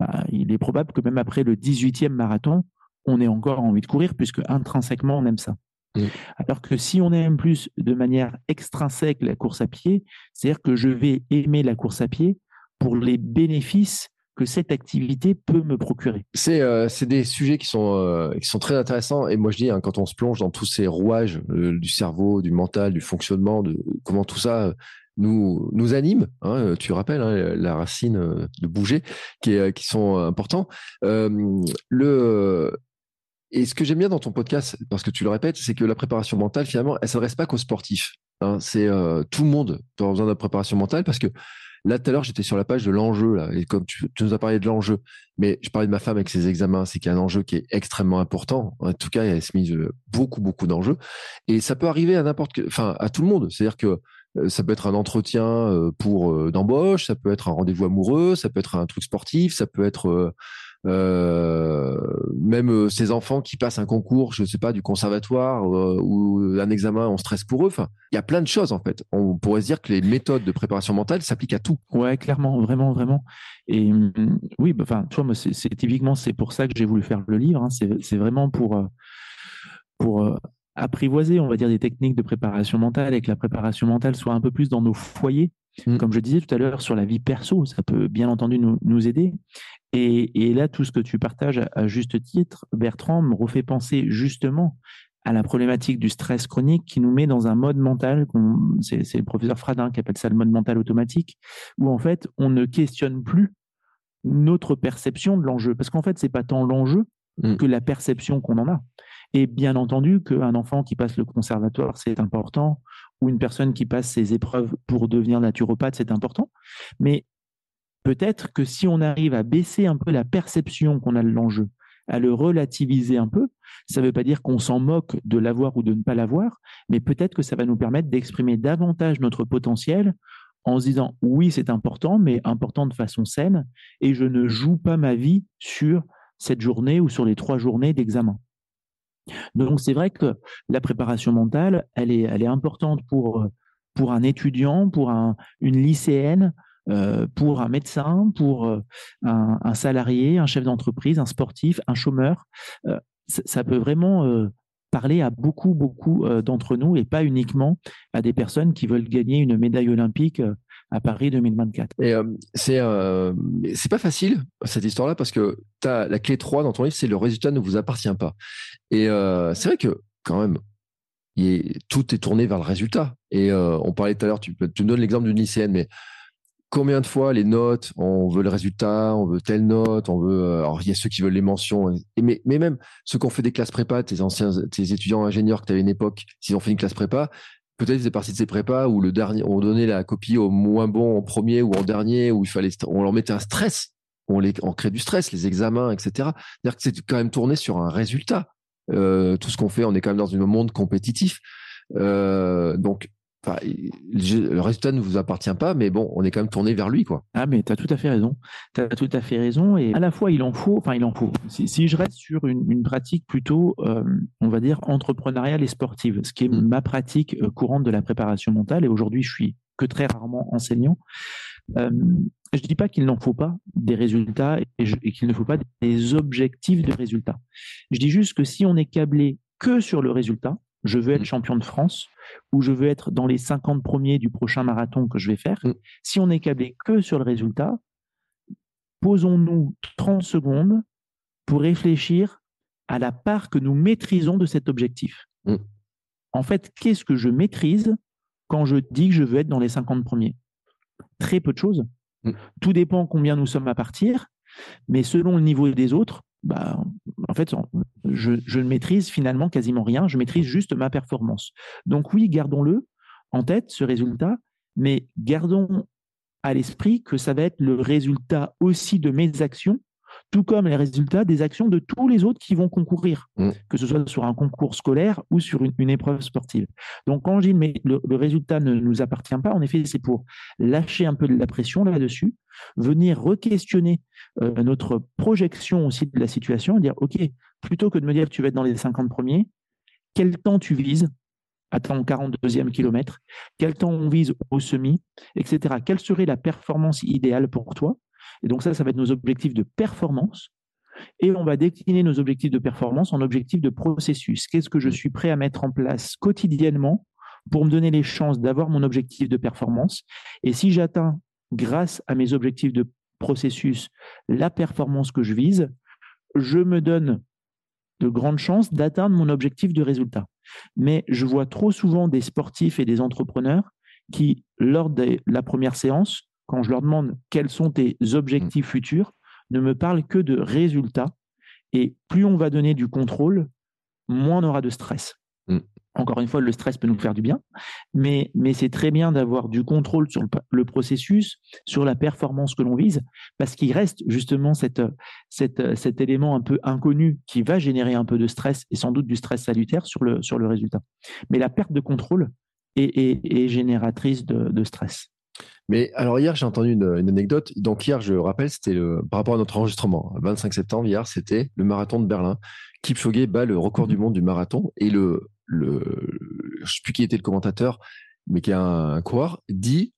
bah, il est probable que même après le 18e marathon, on ait encore envie de courir puisque intrinsèquement, on aime ça. Mm. Alors que si on aime plus de manière extrinsèque la course à pied, c'est-à-dire que je vais aimer la course à pied pour les bénéfices que cette activité peut me procurer. C'est euh, des sujets qui sont, euh, qui sont très intéressants. Et moi, je dis, hein, quand on se plonge dans tous ces rouages euh, du cerveau, du mental, du fonctionnement, de comment tout ça nous, nous animent. Hein, tu rappelles hein, la racine euh, de bouger, qui, est, qui sont importants. le et ce que j'aime bien dans ton podcast, parce que tu le répètes, c'est que la préparation mentale, finalement, elle s'adresse pas qu'aux sportifs. Hein, c'est euh, tout le monde qui a besoin de préparation mentale, parce que là, tout à l'heure, j'étais sur la page de l'enjeu, et comme tu, nous as parlé de l'enjeu, mais je parlais de ma femme avec ses examens, c'est qu'il y a un enjeu qui est extrêmement important. En tout cas, elle se mise euh, beaucoup, beaucoup d'enjeux, et ça peut arriver à n'importe, enfin, à tout le monde. C'est-à-dire que euh, ça peut être un entretien pour d'embauche, ça peut être un rendez-vous amoureux, ça peut être un truc sportif, ça peut être euh, même ces enfants qui passent un concours, je ne sais pas, du conservatoire ou un examen, on stresse pour eux. Il y a plein de choses en fait. On pourrait se dire que les méthodes de préparation mentale s'appliquent à tout. Ouais, clairement, vraiment, vraiment. Et mmh, oui, bah, enfin, tu vois, c'est typiquement c'est pour ça que j'ai voulu faire le livre. Hein. C'est vraiment pour pour apprivoiser, on va dire, des techniques de préparation mentale et que la préparation mentale soit un peu plus dans nos foyers. Mm. Comme je disais tout à l'heure sur la vie perso, ça peut bien entendu nous, aider. Et, là, tout ce que tu partages à, juste titre, Bertrand, me refait penser justement à la problématique du stress chronique qui nous met dans un mode mental, c'est le professeur Fradin qui appelle ça le mode mental automatique, où en fait, on ne questionne plus notre perception de l'enjeu. Parce qu'en fait, c'est pas tant l'enjeu mm. que la perception qu'on en a. Et bien entendu qu'un enfant qui passe le conservatoire, c'est important, ou une personne qui passe ses épreuves pour devenir naturopathe, c'est important. Mais peut-être que si on arrive à baisser un peu la perception qu'on a de l'enjeu, à le relativiser un peu, ça ne veut pas dire qu'on s'en moque de l'avoir ou de ne pas l'avoir, mais peut-être que ça va nous permettre d'exprimer davantage notre potentiel en se disant oui, c'est important, mais important de façon saine, et je ne joue pas ma vie sur cette journée ou sur les trois journées d'examen. Donc c'est vrai que la préparation mentale, elle est, elle est importante pour, pour un étudiant, pour un, une lycéenne, euh, pour un médecin, pour euh, un, salarié, un chef d'entreprise, un sportif, un chômeur. Euh, ça peut vraiment parler à beaucoup, beaucoup d'entre nous et pas uniquement à des personnes qui veulent gagner une médaille olympique à Paris 2024. Et euh, c'est euh, c'est pas facile cette histoire-là parce que la clé 3 dans ton livre, c'est le résultat ne vous appartient pas. Et euh, c'est vrai que quand même, tout est tourné vers le résultat. Et on parlait tout à l'heure, tu, donnes l'exemple d'une lycéenne, mais combien de fois les notes, on veut le résultat, on veut telle note, on veut. Alors il y a ceux qui veulent les mentions, mais, mais même ceux qui ont fait des classes prépa, tes anciens, tes étudiants ingénieurs que tu avais une époque, s'ils ont fait une classe prépa, peut-être ils faisaient partie de ces prépas où le dernier, on donnait la copie au moins bon en premier ou en dernier, où il fallait, on leur mettait un stress, on les, crée du stress, les examens, etc. C'est-à-dire que c'est quand même tourné sur un résultat. Euh, tout ce qu'on fait, on est quand même dans un monde compétitif. Euh, donc, le résultat ne vous appartient pas, mais bon, on est quand même tourné vers lui, quoi. Ah, mais tu as tout à fait raison. Tu as tout à fait raison. Et à la fois, il en faut, enfin, il en faut. Si, je reste sur une, pratique plutôt, euh, on va dire, entrepreneuriale et sportive, ce qui est mm. ma pratique courante de la préparation mentale, et aujourd'hui, je suis que très rarement enseignant. Euh, je ne dis pas qu'il n'en faut pas des résultats et, qu'il ne faut pas des objectifs de résultats. Je dis juste que si on est câblé que sur le résultat, je veux être mm. champion de France ou je veux être dans les 50 premiers du prochain marathon que je vais faire, mm. si on est câblé que sur le résultat, posons-nous 30 secondes pour réfléchir à la part que nous maîtrisons de cet objectif. Mm. En fait, qu'est-ce que je maîtrise quand je dis que je veux être dans les 50 premiers? Très peu de choses. Tout dépend combien nous sommes à partir, mais selon le niveau des autres, bah, en fait, je, ne maîtrise finalement quasiment rien, je maîtrise juste ma performance. Donc oui, gardons-le en tête, ce résultat, mais gardons à l'esprit que ça va être le résultat aussi de mes actions tout comme les résultats des actions de tous les autres qui vont concourir, mm. que ce soit sur un concours scolaire ou sur une, épreuve sportive. Donc, quand je dis mais le, résultat ne nous appartient pas, en effet, c'est pour lâcher un peu de la pression là-dessus, venir re-questionner euh, notre projection aussi de la situation et dire, OK, plutôt que de me dire que tu vas être dans les 50 premiers, quel temps tu vises à ton 42e kilomètre, quel temps on vise au semi, etc. Quelle serait la performance idéale pour toi? Et donc ça, ça va être nos objectifs de performance. Et on va décliner nos objectifs de performance en objectifs de processus. Qu'est-ce que je suis prêt à mettre en place quotidiennement pour me donner les chances d'avoir mon objectif de performance? Et si j'atteins, grâce à mes objectifs de processus, la performance que je vise, je me donne de grandes chances d'atteindre mon objectif de résultat. Mais je vois trop souvent des sportifs et des entrepreneurs qui, lors de la première séance, quand je leur demande quels sont tes objectifs mmh. futurs, ne me parlent que de résultats. Et plus on va donner du contrôle, moins on aura de stress. Mmh. Encore une fois, le stress peut nous faire du bien, mais, mais c'est très bien d'avoir du contrôle sur le, processus, sur la performance que l'on vise, parce qu'il reste justement cette, cette, cet élément un peu inconnu qui va générer un peu de stress et sans doute du stress salutaire sur le, sur le résultat. Mais la perte de contrôle est, est, génératrice de, de stress. Mais alors hier, j'ai entendu une, anecdote. Donc hier, je rappelle, c'était par rapport à notre enregistrement. 25 septembre, hier, c'était le marathon de Berlin. Kipchoge bat le record du monde du marathon et le, le je sais plus qui était le commentateur, mais qui est un, coureur, dit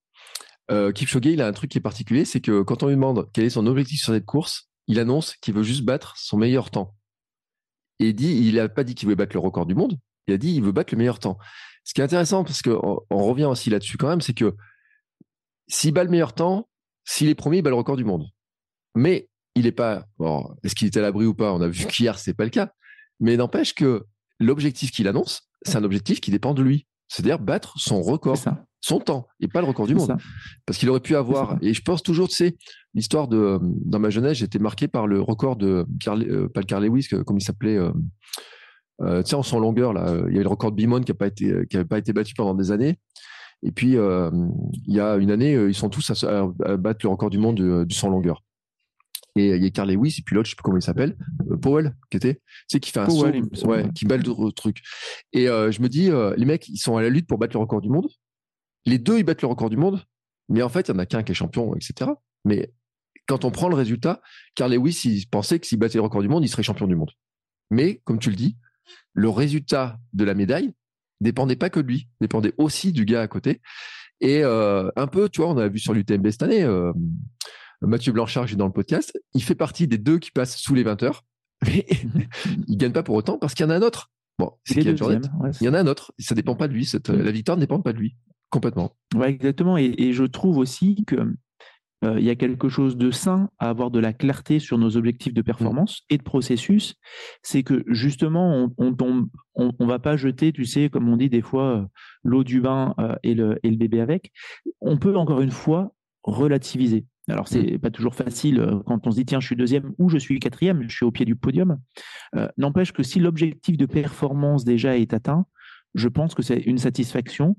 euh, Kipchoge, il a un truc qui est particulier, c'est que quand on lui demande quel est son objectif sur cette course, il annonce qu'il veut juste battre son meilleur temps. Et il dit, il n'a pas dit qu'il voulait battre le record du monde, il a dit il veut battre le meilleur temps. Ce qui est intéressant, parce qu'on on revient aussi là-dessus quand même, c'est que s'il bat le meilleur temps, s'il est premier, il bat le record du monde. Mais il n'est pas. Bon, est-ce qu'il est à l'abri ou pas? On a vu qu'hier, c'est pas le cas. Mais n'empêche que l'objectif qu'il annonce, c'est un objectif qui dépend de lui. C'est-à-dire battre son record, son temps, et pas le record du monde. Parce qu'il aurait pu avoir. Et je pense toujours, tu sais, l'histoire de. Dans ma jeunesse, j'étais marqué par le record de. Carl, euh, pas le Carl Lewis, comme il s'appelait. Euh, euh, tu sais, en son longueur, là, il y avait le record de Bimon qui n'avait pas, été, qui pas été battu pendant des années. Et puis, euh, il y a une année, euh, ils sont tous à, battre le record du monde du, du 100 longueur. Et il y a Carl Lewis, et puis l'autre, je sais plus comment il s'appelle, euh, Powell, qui était, tu sais, qui fait un saut, ouais, qui bat le truc. Et je me dis, les mecs, ils sont à la lutte pour battre le record du monde. Les deux, ils battent le record du monde. Mais en fait, il y en a qu'un qui est champion, etc. Mais quand on prend le résultat, Carl Lewis, il pensait que s'il battait le record du monde, il serait champion du monde. Mais, comme tu le dis, le résultat de la médaille, dépendait pas que de lui, dépendait aussi du gars à côté. Et euh, un peu, tu vois, on a vu sur l'UTMB cette année, euh, Mathieu Blanchard, j'ai dans le podcast, il fait partie des deux qui passent sous les 20 heures, mais il gagne pas pour autant parce qu'il y en a un autre. Bon, c'est il y en a un autre. Ça dépend pas de lui. Cette, mm. La victoire ne dépend pas de lui complètement. Ouais, exactement. Et, je trouve aussi que euh, il y a quelque chose de sain à avoir de la clarté sur nos objectifs de performance et de processus. C'est que justement, on, on, on, va pas jeter, tu sais, comme on dit des fois, euh, l'eau du bain euh, et, le, et le bébé avec. On peut encore une fois relativiser. Alors, c'est n'est pas toujours facile quand on se dit, tiens, je suis deuxième ou je suis quatrième, je suis au pied du podium. N'empêche que si l'objectif de performance déjà est atteint, je pense que c'est une satisfaction.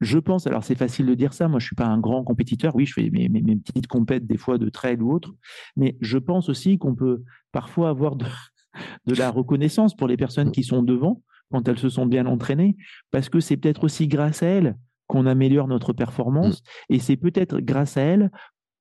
Je pense, alors c'est facile de dire ça, moi je suis pas un grand compétiteur, oui je fais mes, mes, petites compètes des fois de trail ou autre, mais je pense aussi qu'on peut parfois avoir de, de la reconnaissance pour les personnes qui sont devant quand elles se sont bien entraînées, parce que c'est peut-être aussi grâce à elles qu'on améliore notre performance, mmh. et c'est peut-être grâce à elles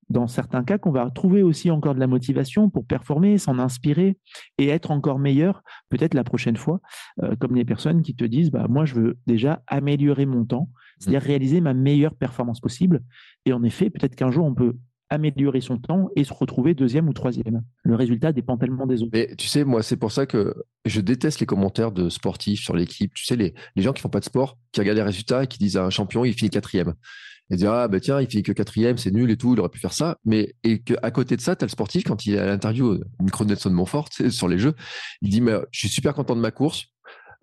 dans certains cas qu'on va trouver aussi encore de la motivation pour performer, s'en inspirer et être encore meilleur peut-être la prochaine fois, euh, comme les personnes qui te disent bah, moi je veux déjà améliorer mon temps, c'est-à-dire réaliser ma meilleure performance possible. Et en effet, peut-être qu'un jour on peut améliorer son temps et se retrouver deuxième ou troisième. Le résultat dépend tellement des autres. Mais tu sais, moi, c'est pour ça que je déteste les commentaires de sportifs sur l'équipe. Tu sais, les, les gens qui font pas de sport, qui regardent les résultats et qui disent à un champion, il finit quatrième et dire ah ben tiens il fait que quatrième c'est nul et tout il aurait pu faire ça. Mais et que à côté de ça tu as le sportif quand il est à l'interview au micro de Nelson Montfort sur les jeux il dit mais je suis super content de ma course.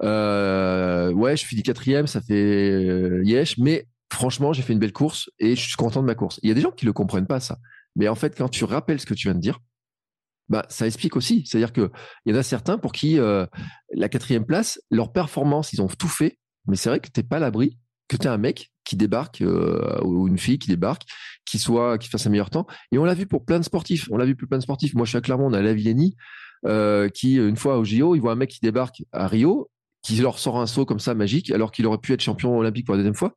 Euh, ouais je finis quatrième ça fait euh, yesh mais franchement j'ai fait une belle course et je suis content de ma course. Il y a des gens qui le comprennent pas ça. Mais en fait quand tu rappelles ce que tu viens de dire bah, ça explique aussi. C'est-à-dire qu'il y en a certains pour qui euh, la quatrième place, leur performance, ils ont tout fait, mais c'est vrai que tu n'es pas à l'abri que tu as un mec qui débarque euh, ou une fille qui débarque, qui soit qui fasse un meilleur temps. Et on l'a vu pour plein de sportifs. On l'a vu pour plein de sportifs. Moi, je suis à Clermont, on a Lavillenie euh, qui une fois au JO, il voit un mec qui débarque à Rio, qui leur sort un saut comme ça magique, alors qu'il aurait pu être champion olympique pour la deuxième fois.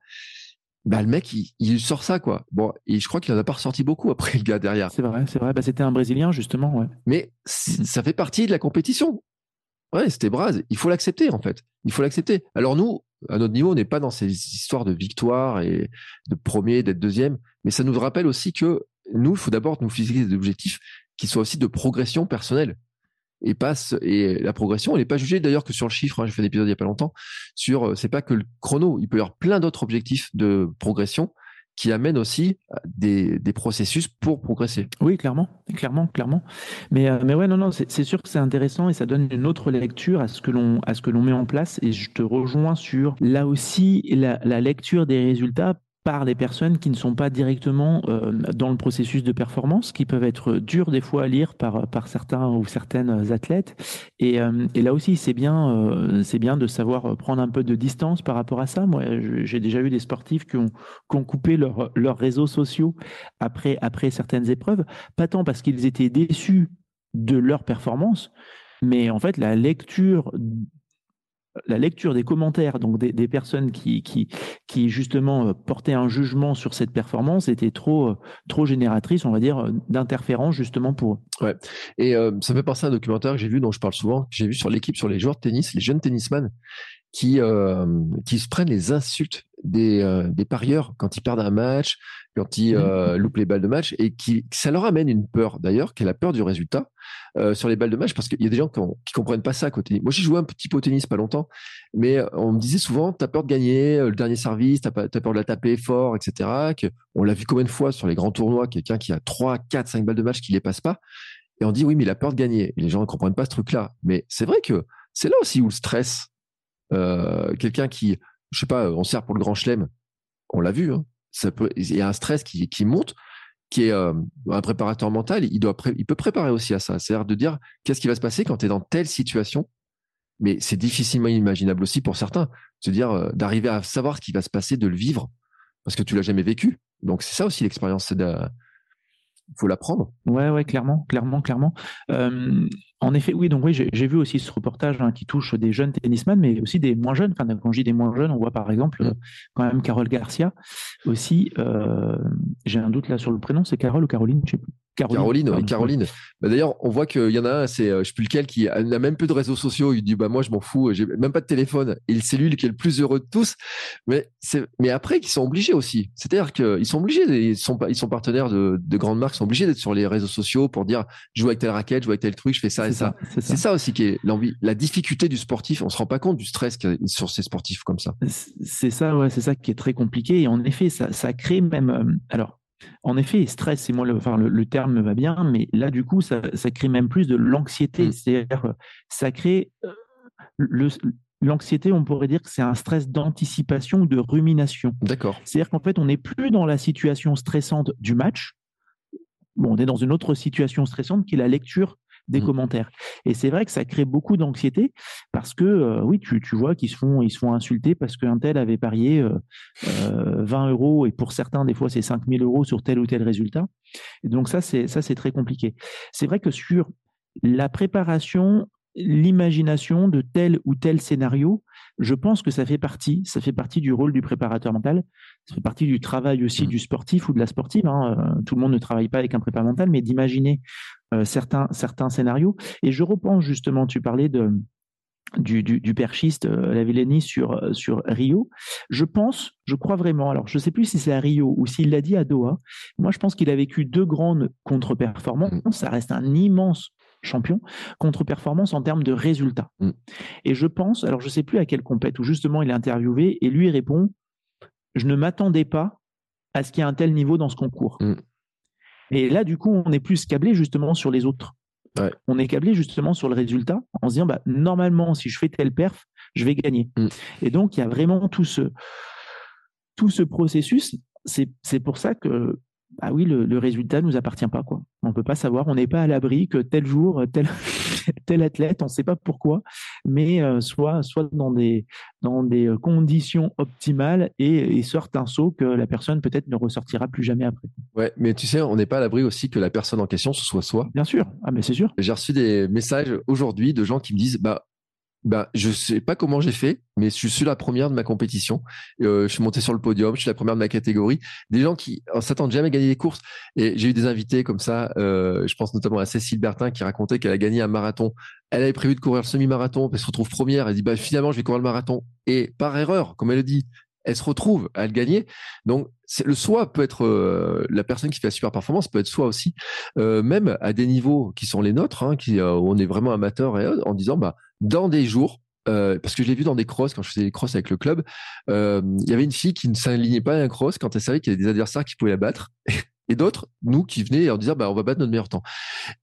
Bah, le mec, il, sort ça, quoi. Bon, et je crois qu'il en a pas ressorti beaucoup après, le gars derrière. C'est vrai, c'est vrai. Bah, c'était un Brésilien, justement, ouais. Mais ça fait partie de la compétition. Ouais, c'était Braz. Il faut l'accepter, en fait. Il faut l'accepter. Alors, nous, à notre niveau, on n'est pas dans ces histoires de victoire et de premier, d'être deuxième, mais ça nous rappelle aussi que nous, il faut d'abord nous fixer des objectifs qui soient aussi de progression personnelle. Et passe et la progression, elle n'est pas jugée d'ailleurs que sur le chiffre. Hein, J'ai fait un épisode il y a pas longtemps sur euh, c'est pas que le chrono. Il peut y avoir plein d'autres objectifs de progression qui amène aussi euh, des, des, processus pour progresser. Oui, clairement, clairement, clairement. Mais, euh, mais ouais, non, non, c'est sûr que c'est intéressant et ça donne une autre lecture à ce que l'on à ce que l'on met en place. Et je te rejoins sur là aussi la lecture des résultats par les personnes qui ne sont pas directement euh, dans le processus de performance, qui peuvent être durs des fois à lire par, certains ou certaines athlètes. Et, euh, là aussi, c'est bien, euh, c'est bien de savoir prendre un peu de distance par rapport à ça. Moi, j'ai déjà eu des sportifs qui ont, qui ont coupé leurs réseaux sociaux après, après certaines épreuves, pas tant parce qu'ils étaient déçus de leur performance, mais en fait, la lecture la lecture des commentaires donc des, personnes qui, qui, qui justement euh, portaient un jugement sur cette performance était trop euh, trop génératrice on va dire euh, d'interférence justement pour eux. Ouais. Et ça me fait penser à un documentaire que j'ai vu dont je parle souvent, que j'ai vu sur l'équipe sur les joueurs de tennis, les jeunes tennisman qui qui se prennent les insultes des, des parieurs quand ils perdent un match, quand ils mmh. loupent les balles de match et qui ça leur amène une peur d'ailleurs, qui est la peur du résultat euh, sur les balles de match parce qu'il y a des gens qui, qui comprennent pas ça à côté. Moi, j'ai joué un petit peu au tennis pas longtemps, mais euh, on me disait souvent, tu as peur de gagner euh, le dernier service, tu as, peur de la taper fort, etc. Que, on l'a vu combien de fois sur les grands tournois, quelqu'un qui a 3, 4, 5 balles de match qui les passe pas. Et on dit, oui, mais il a peur de gagner. Et les gens ne comprennent pas ce truc-là. Mais c'est vrai que c'est là aussi où le stress, euh, quelqu'un qui, je sais pas, on sert pour le grand chelem, on l'a vu, hein, ça peut, il y a un stress qui, qui monte qui est euh, un préparateur mental, il, doit il peut préparer aussi à ça. C'est-à-dire de dire qu'est-ce qui va se passer quand tu es dans telle situation? Mais c'est difficilement imaginable aussi pour certains. Se dire euh, d'arriver à savoir ce qui va se passer, de le vivre, parce que tu l'as jamais vécu. Donc c'est ça aussi l'expérience, il faut l'apprendre. Ouais, ouais, clairement, clairement, clairement. Euh, en effet, oui, donc oui, j'ai vu aussi ce reportage hein, qui touche des jeunes tennisman, mais aussi des moins jeunes. Enfin, quand je dis des moins jeunes, on voit par exemple mm. quand même Carole Garcia aussi. Euh, j'ai un doute là sur le prénom, c'est Carole ou Caroline, je sais plus. Caroline, Caroline. Caroline. Bah, d'ailleurs, on voit qu'il y en a un, c'est euh, je sais plus lequel, qui n'a même plus de réseaux sociaux. Il dit bah moi je m'en fous, j'ai même pas de téléphone. Et c'est lui qui est le plus heureux de tous. Mais c'est mais après ils sont obligés aussi. C'est-à-dire qu'ils sont obligés, ils sont ils sont partenaires de, de grandes marques, ils sont obligés d'être sur les réseaux sociaux pour dire je joue avec telle raquette, je joue avec tel truc, je fais ça et ça. C'est ça. aussi qui est l'envie, la difficulté du sportif. On se rend pas compte du stress qu'il y a sur ces sportifs comme ça. C'est ça, ouais, c'est ça qui est très compliqué. Et en effet, ça, ça crée même. Euh, alors En effet, stress, c'est moi le, enfin, le, terme me va bien, mais là du coup, ça, ça crée même plus de l'anxiété. Mmh. C'est-à-dire, ça crée le, L'anxiété, on pourrait dire que c'est un stress d'anticipation ou de rumination. D'accord. C'est-à-dire qu'en fait, on n'est plus dans la situation stressante du match. Bon, on est dans une autre situation stressante qui est la lecture des mmh. commentaires. Et c'est vrai que ça crée beaucoup d'anxiété parce que, euh, oui, tu, vois qu'ils se, font, ils se font insulter parce qu'un tel avait parié 20 euh, euh, euros et pour certains, des fois, c'est 5000 euros sur tel ou tel résultat. Et donc, ça, c'est, ça, c'est très compliqué. C'est vrai que sur la préparation l'imagination de tel ou tel scénario, je pense que ça fait partie, ça fait partie du rôle du préparateur mental, ça fait partie du travail aussi mmh. du sportif ou de la sportive. Hein. Euh, tout le monde ne travaille pas avec un préparateur mental, mais d'imaginer euh, certains, certains scénarios. Et je repense justement, tu parlais de, du, du, perchiste euh, la Villénie sur, sur Rio. Je pense, je crois vraiment, alors je ne sais plus si c'est à Rio ou s'il l'a dit à Doha, moi je pense qu'il a vécu deux grandes contre-performances. Mmh. Ça reste un immense champion, contre-performance en termes de résultats. Mm. Et je pense, alors je ne sais plus à quelle compète, où justement il est interviewé et lui répond Je ne m'attendais pas à ce qu'il y ait un tel niveau dans ce concours. Mm. Et là, du coup, on est plus câblé justement sur les autres. On est câblé justement sur le résultat en se disant bah, normalement, si je fais tel perf, je vais gagner. Mm. Et donc, il y a vraiment tout ce, tout ce processus. C'est pour ça que ah oui, le, résultat ne nous appartient pas. Quoi. On ne peut pas savoir, on n'est pas à l'abri que tel jour, tel, tel athlète, on ne sait pas pourquoi, mais euh, soit, soit dans, des, dans des euh, conditions optimales et, sorte un saut que la personne peut-être ne ressortira plus jamais après. Ouais, mais tu sais, on n'est pas à l'abri aussi que la personne en question, ce soit soi. Bien sûr, ah, mais c'est sûr. J'ai reçu des messages aujourd'hui de gens qui me disent, bah, bah, je sais pas comment j'ai fait, mais je suis la première de ma compétition. Euh, je suis monté sur le podium, je suis la première de ma catégorie. Des gens qui s'attendent jamais à gagner des courses. Et j'ai eu des invités comme ça. Euh, je pense notamment à Cécile Bertin qui racontait qu'elle a gagné un marathon. Elle avait prévu de courir le semi-marathon, elle se retrouve première. Elle dit bah finalement je vais courir le marathon. Et par erreur, comme elle le dit, elle se retrouve à le gagner. Donc, le soi peut être euh, la personne qui fait la super performance, peut être soi aussi, euh, même à des niveaux qui sont les nôtres, hein, qui, euh, on est vraiment amateur et en disant, bah, dans des jours, parce que je l'ai vu dans des crosses quand je faisais des crosses avec le club, il y avait une fille qui ne s'alignait pas à un cross quand elle savait qu'il y avait des adversaires qui pouvaient la battre. Et d'autres, nous, qui venaient en disant, bah, on va battre notre meilleur temps.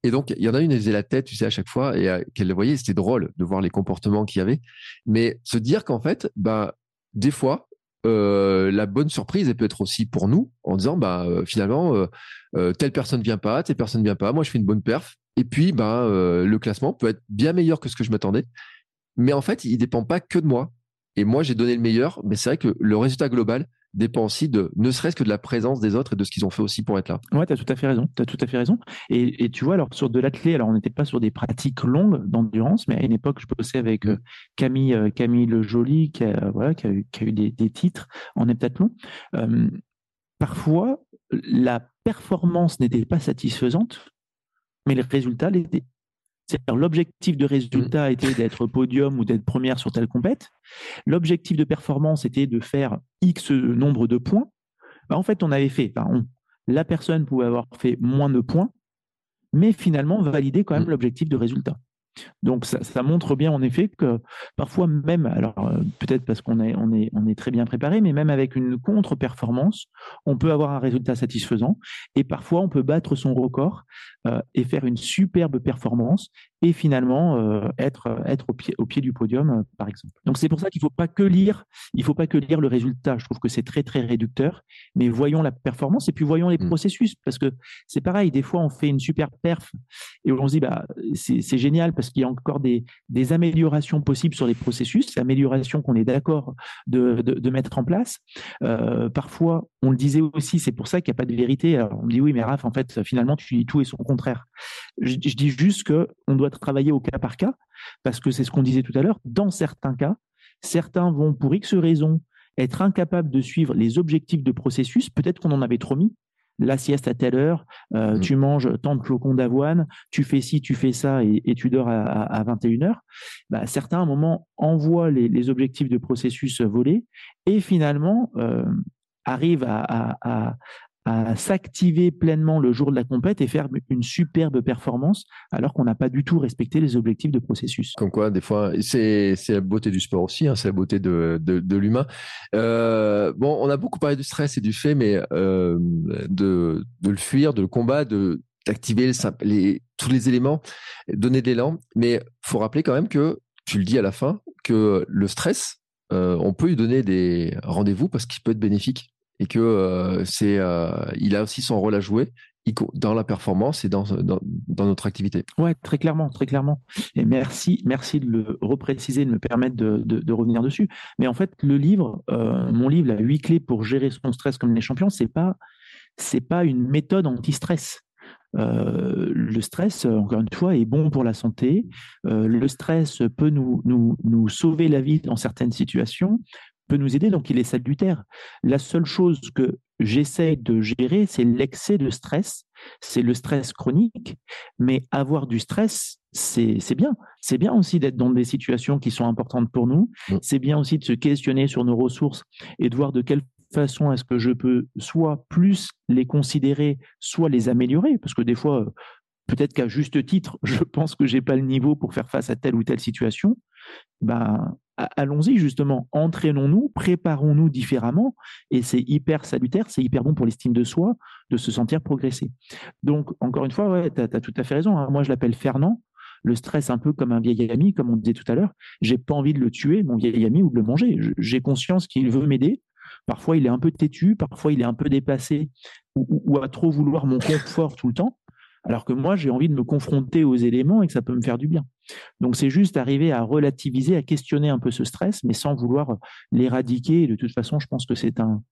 Et donc, il y en a une, elle faisait la tête, tu sais, à chaque fois, et qu'elle le voyait, c'était drôle de voir les comportements qu'il y avait. Mais se dire qu'en fait, bah, des fois, euh, la bonne surprise, elle peut être aussi pour nous en disant bah euh, finalement euh, telle personne vient pas, telle personne vient pas, moi je fais une bonne perf et puis bah le classement peut être bien meilleur que ce que je m'attendais. Mais en fait, il dépend pas que de moi. Et moi j'ai donné le meilleur, mais c'est vrai que le résultat global, dépend aussi de, ne serait-ce que de la présence des autres et de ce qu'ils ont fait aussi pour être là. Ouais, tu as tout à fait raison. Tu as tout à fait raison. Et, tu vois, alors sur de l'athlé, alors on n'était pas sur des pratiques longues d'endurance, mais à une époque, je bossais avec euh, Camille, euh, Camille Le Joly, qui a, voilà, qui a eu, qui a eu des, titres en heptathlon. Euh, parfois, la performance n'était pas satisfaisante, mais les résultats l'étaient. C'est-à-dire l'objectif de résultat mmh. était d'être podium ou d'être première sur telle compète. L'objectif de performance était de faire X nombre de points. Bah, en fait, on avait fait, la personne pouvait avoir fait moins de points, mais finalement valider quand même mmh. l'objectif de résultat. Donc ça, montre bien en effet que parfois même, alors euh, peut-être parce qu'on est, très bien préparé, mais même avec une contre-performance, on peut avoir un résultat satisfaisant et parfois on peut battre son record euh, et faire une superbe performance et finalement euh, être, être au, pied, au pied du podium, par exemple. Donc c'est pour ça qu'il ne faut pas que lire, il faut pas que lire le résultat. Je trouve que c'est très très réducteur, mais voyons la performance et puis voyons les mmh. processus parce que c'est pareil. Des fois on fait une super perf et on se dit bah c'est génial parce qu'il y a encore des, améliorations possibles sur les processus, améliorations qu'on est d'accord de, mettre en place. Euh, parfois, on le disait aussi, c'est pour ça qu'il n'y a pas de vérité. Alors, on me dit oui, mais Raph, en fait, finalement, tu dis tout et son contraire. Je, je dis juste qu'on doit travailler au cas par cas, parce que c'est ce qu'on disait tout à l'heure. Dans certains cas, certains vont, pour X raisons, être incapables de suivre les objectifs de processus. Peut-être qu'on en avait trop mis, la sieste à telle heure, euh, mmh. tu manges tant de flocons d'avoine, tu fais ci, tu fais ça et, tu dors à, 21 heures, bah, certains à un moment envoient les, objectifs de processus volés et finalement euh, arrivent à, à s'activer pleinement le jour de la compète et faire une superbe performance alors qu'on n'a pas du tout respecté les objectifs de processus. Comme quoi, des fois, c'est la beauté du sport aussi, hein, c'est la beauté de, de, l'humain. Euh, bon, on a beaucoup parlé du stress et du fait, mais euh, de, de le fuir, de le combattre, de d'activer les, tous les éléments, donner de l'élan. Mais faut rappeler quand même que, tu le dis à la fin, que le stress, euh, on peut lui donner des rendez-vous parce qu'il peut être bénéfique et que euh, c'est, euh, il a aussi son rôle à jouer dans la performance et dans, dans, notre activité. Ouais, très clairement, très clairement. Et merci, merci de le repréciser, de me permettre de, de, revenir dessus. Mais en fait, le livre, mon livre, la huit clés pour gérer son stress comme les champions, c'est pas, c'est pas une méthode anti-stress. Euh, le stress, encore une fois, est bon pour la santé. Euh, le stress peut nous, nous, nous sauver la vie dans certaines situations, peut nous aider, donc il est salutaire. La seule chose que j'essaie de gérer, c'est l'excès de stress, c'est le stress chronique, mais avoir du stress, c'est bien. C'est bien aussi d'être dans des situations qui sont importantes pour nous. Mm. C'est bien aussi de se questionner sur nos ressources et de voir de quelle façon est-ce que je peux soit plus les considérer, soit les améliorer Parce que des fois, peut-être qu'à juste titre, je pense que j'ai pas le niveau pour faire face à telle ou telle situation. Ben, allons-y justement, entraînons-nous, préparons-nous différemment, et c'est hyper salutaire, c'est hyper bon pour l'estime de soi de se sentir progresser. Donc, encore une fois, ouais, tu as, tout à fait raison. Hein. Moi, je l'appelle Fernand. Le stress, un peu comme un vieil ami, comme on disait tout à l'heure. J'ai pas envie de le tuer, mon vieil ami, ou de le manger. J'ai conscience qu'il veut m'aider. Parfois, il est un peu têtu, parfois, il est un peu dépassé ou, à trop vouloir mon confort tout le temps. Alors que moi, j'ai envie de me confronter aux éléments et que ça peut me faire du bien. Donc, c'est juste arriver à relativiser, à questionner un peu ce stress, mais sans vouloir l'éradiquer. De toute façon, je pense que c'est un,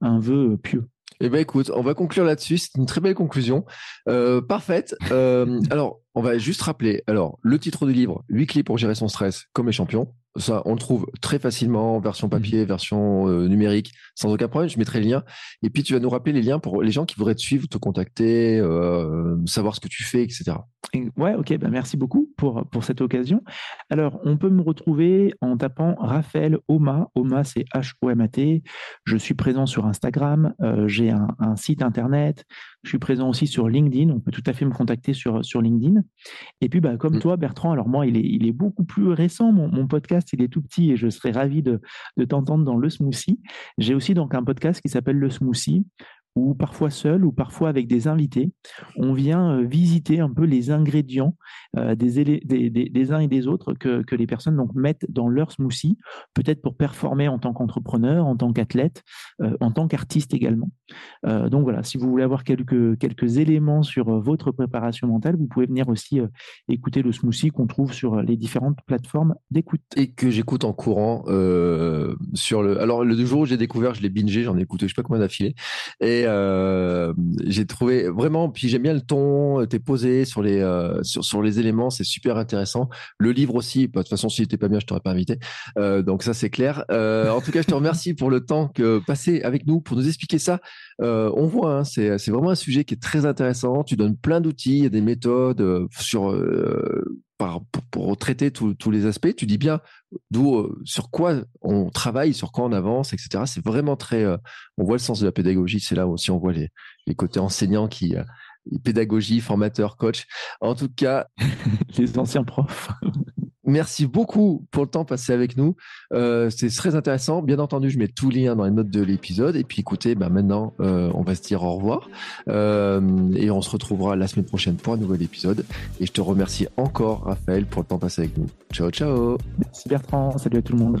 un vœu pieux. Eh bien, écoute, on va conclure là-dessus. C'est une très belle conclusion. Euh, parfaite. Euh, alors, on va juste rappeler. Alors, le titre du livre, 8 clés pour gérer son stress comme les champions. Ça, on le trouve très facilement, version mmh. papier, version euh, numérique, sans aucun problème. Je mettrai le lien. Et puis, tu vas nous rappeler les liens pour les gens qui voudraient te suivre, te contacter, euh, savoir ce que tu fais, etc. Ouais, ok. Ben merci beaucoup pour, pour cette occasion. Alors, on peut me retrouver en tapant Raphaël Oma. Oma, c'est H-O-M-A-T. Je suis présent sur Instagram. Euh, j'ai un, un, site internet. Je suis présent aussi sur LinkedIn. On peut tout à fait me contacter sur, sur LinkedIn. Et puis, bah, comme mmh. toi, Bertrand, alors moi, il est, il est beaucoup plus récent. Mon, mon, podcast, il est tout petit et je serais ravi de, de t'entendre dans le smoothie. J'ai aussi donc un podcast qui s'appelle Le Smoothie ou parfois seul, ou parfois avec des invités. On vient euh, visiter un peu les ingrédients euh, des, uns et des autres que, les personnes donc, mettent dans leur smoothie, peut-être pour performer en tant qu'entrepreneur, en tant qu'athlète, euh, en tant qu'artiste également. donc voilà, si vous voulez avoir quelques, éléments sur votre préparation mentale, vous pouvez venir aussi écouter le smoothie qu'on trouve sur les différentes plateformes d'écoute. Et que j'écoute en courant sur le... Alors le jour où j'ai découvert, je l'ai bingé, j'en ai écouté je sais pas combien d'affilée. Et euh, j'ai trouvé vraiment, puis j'aime bien le ton, t'es posé sur les euh, sur, les éléments, c'est super intéressant. Le livre aussi, bah, de toute façon, si était pas bien, je t'aurais pas invité. Euh, donc ça, c'est clair. en tout cas, je te remercie pour le temps que passé avec nous pour nous expliquer ça. On voit, hein, c'est vraiment un sujet qui est très intéressant. Tu donnes plein d'outils, a des méthodes sur pour, traiter tous les aspects. Tu dis bien d'où, euh, sur quoi on travaille, sur quoi on avance, etc. C'est vraiment très. Euh, on voit le sens de la pédagogie. C'est là aussi on voit les, les côtés enseignants qui, euh, pédagogie, formateur, coach. En tout cas, les anciens profs. Merci beaucoup pour le temps passé avec nous. Euh, c'est très intéressant. Bien entendu, je mets tous les liens dans les notes de l'épisode. Et puis écoutez, bah maintenant, euh, on va se dire au revoir. Euh, et on se retrouvera la semaine prochaine pour un nouvel épisode. Et je te remercie encore, Raphaël, pour le temps passé avec nous. Ciao, ciao. Merci Bertrand. Salut à tout le monde.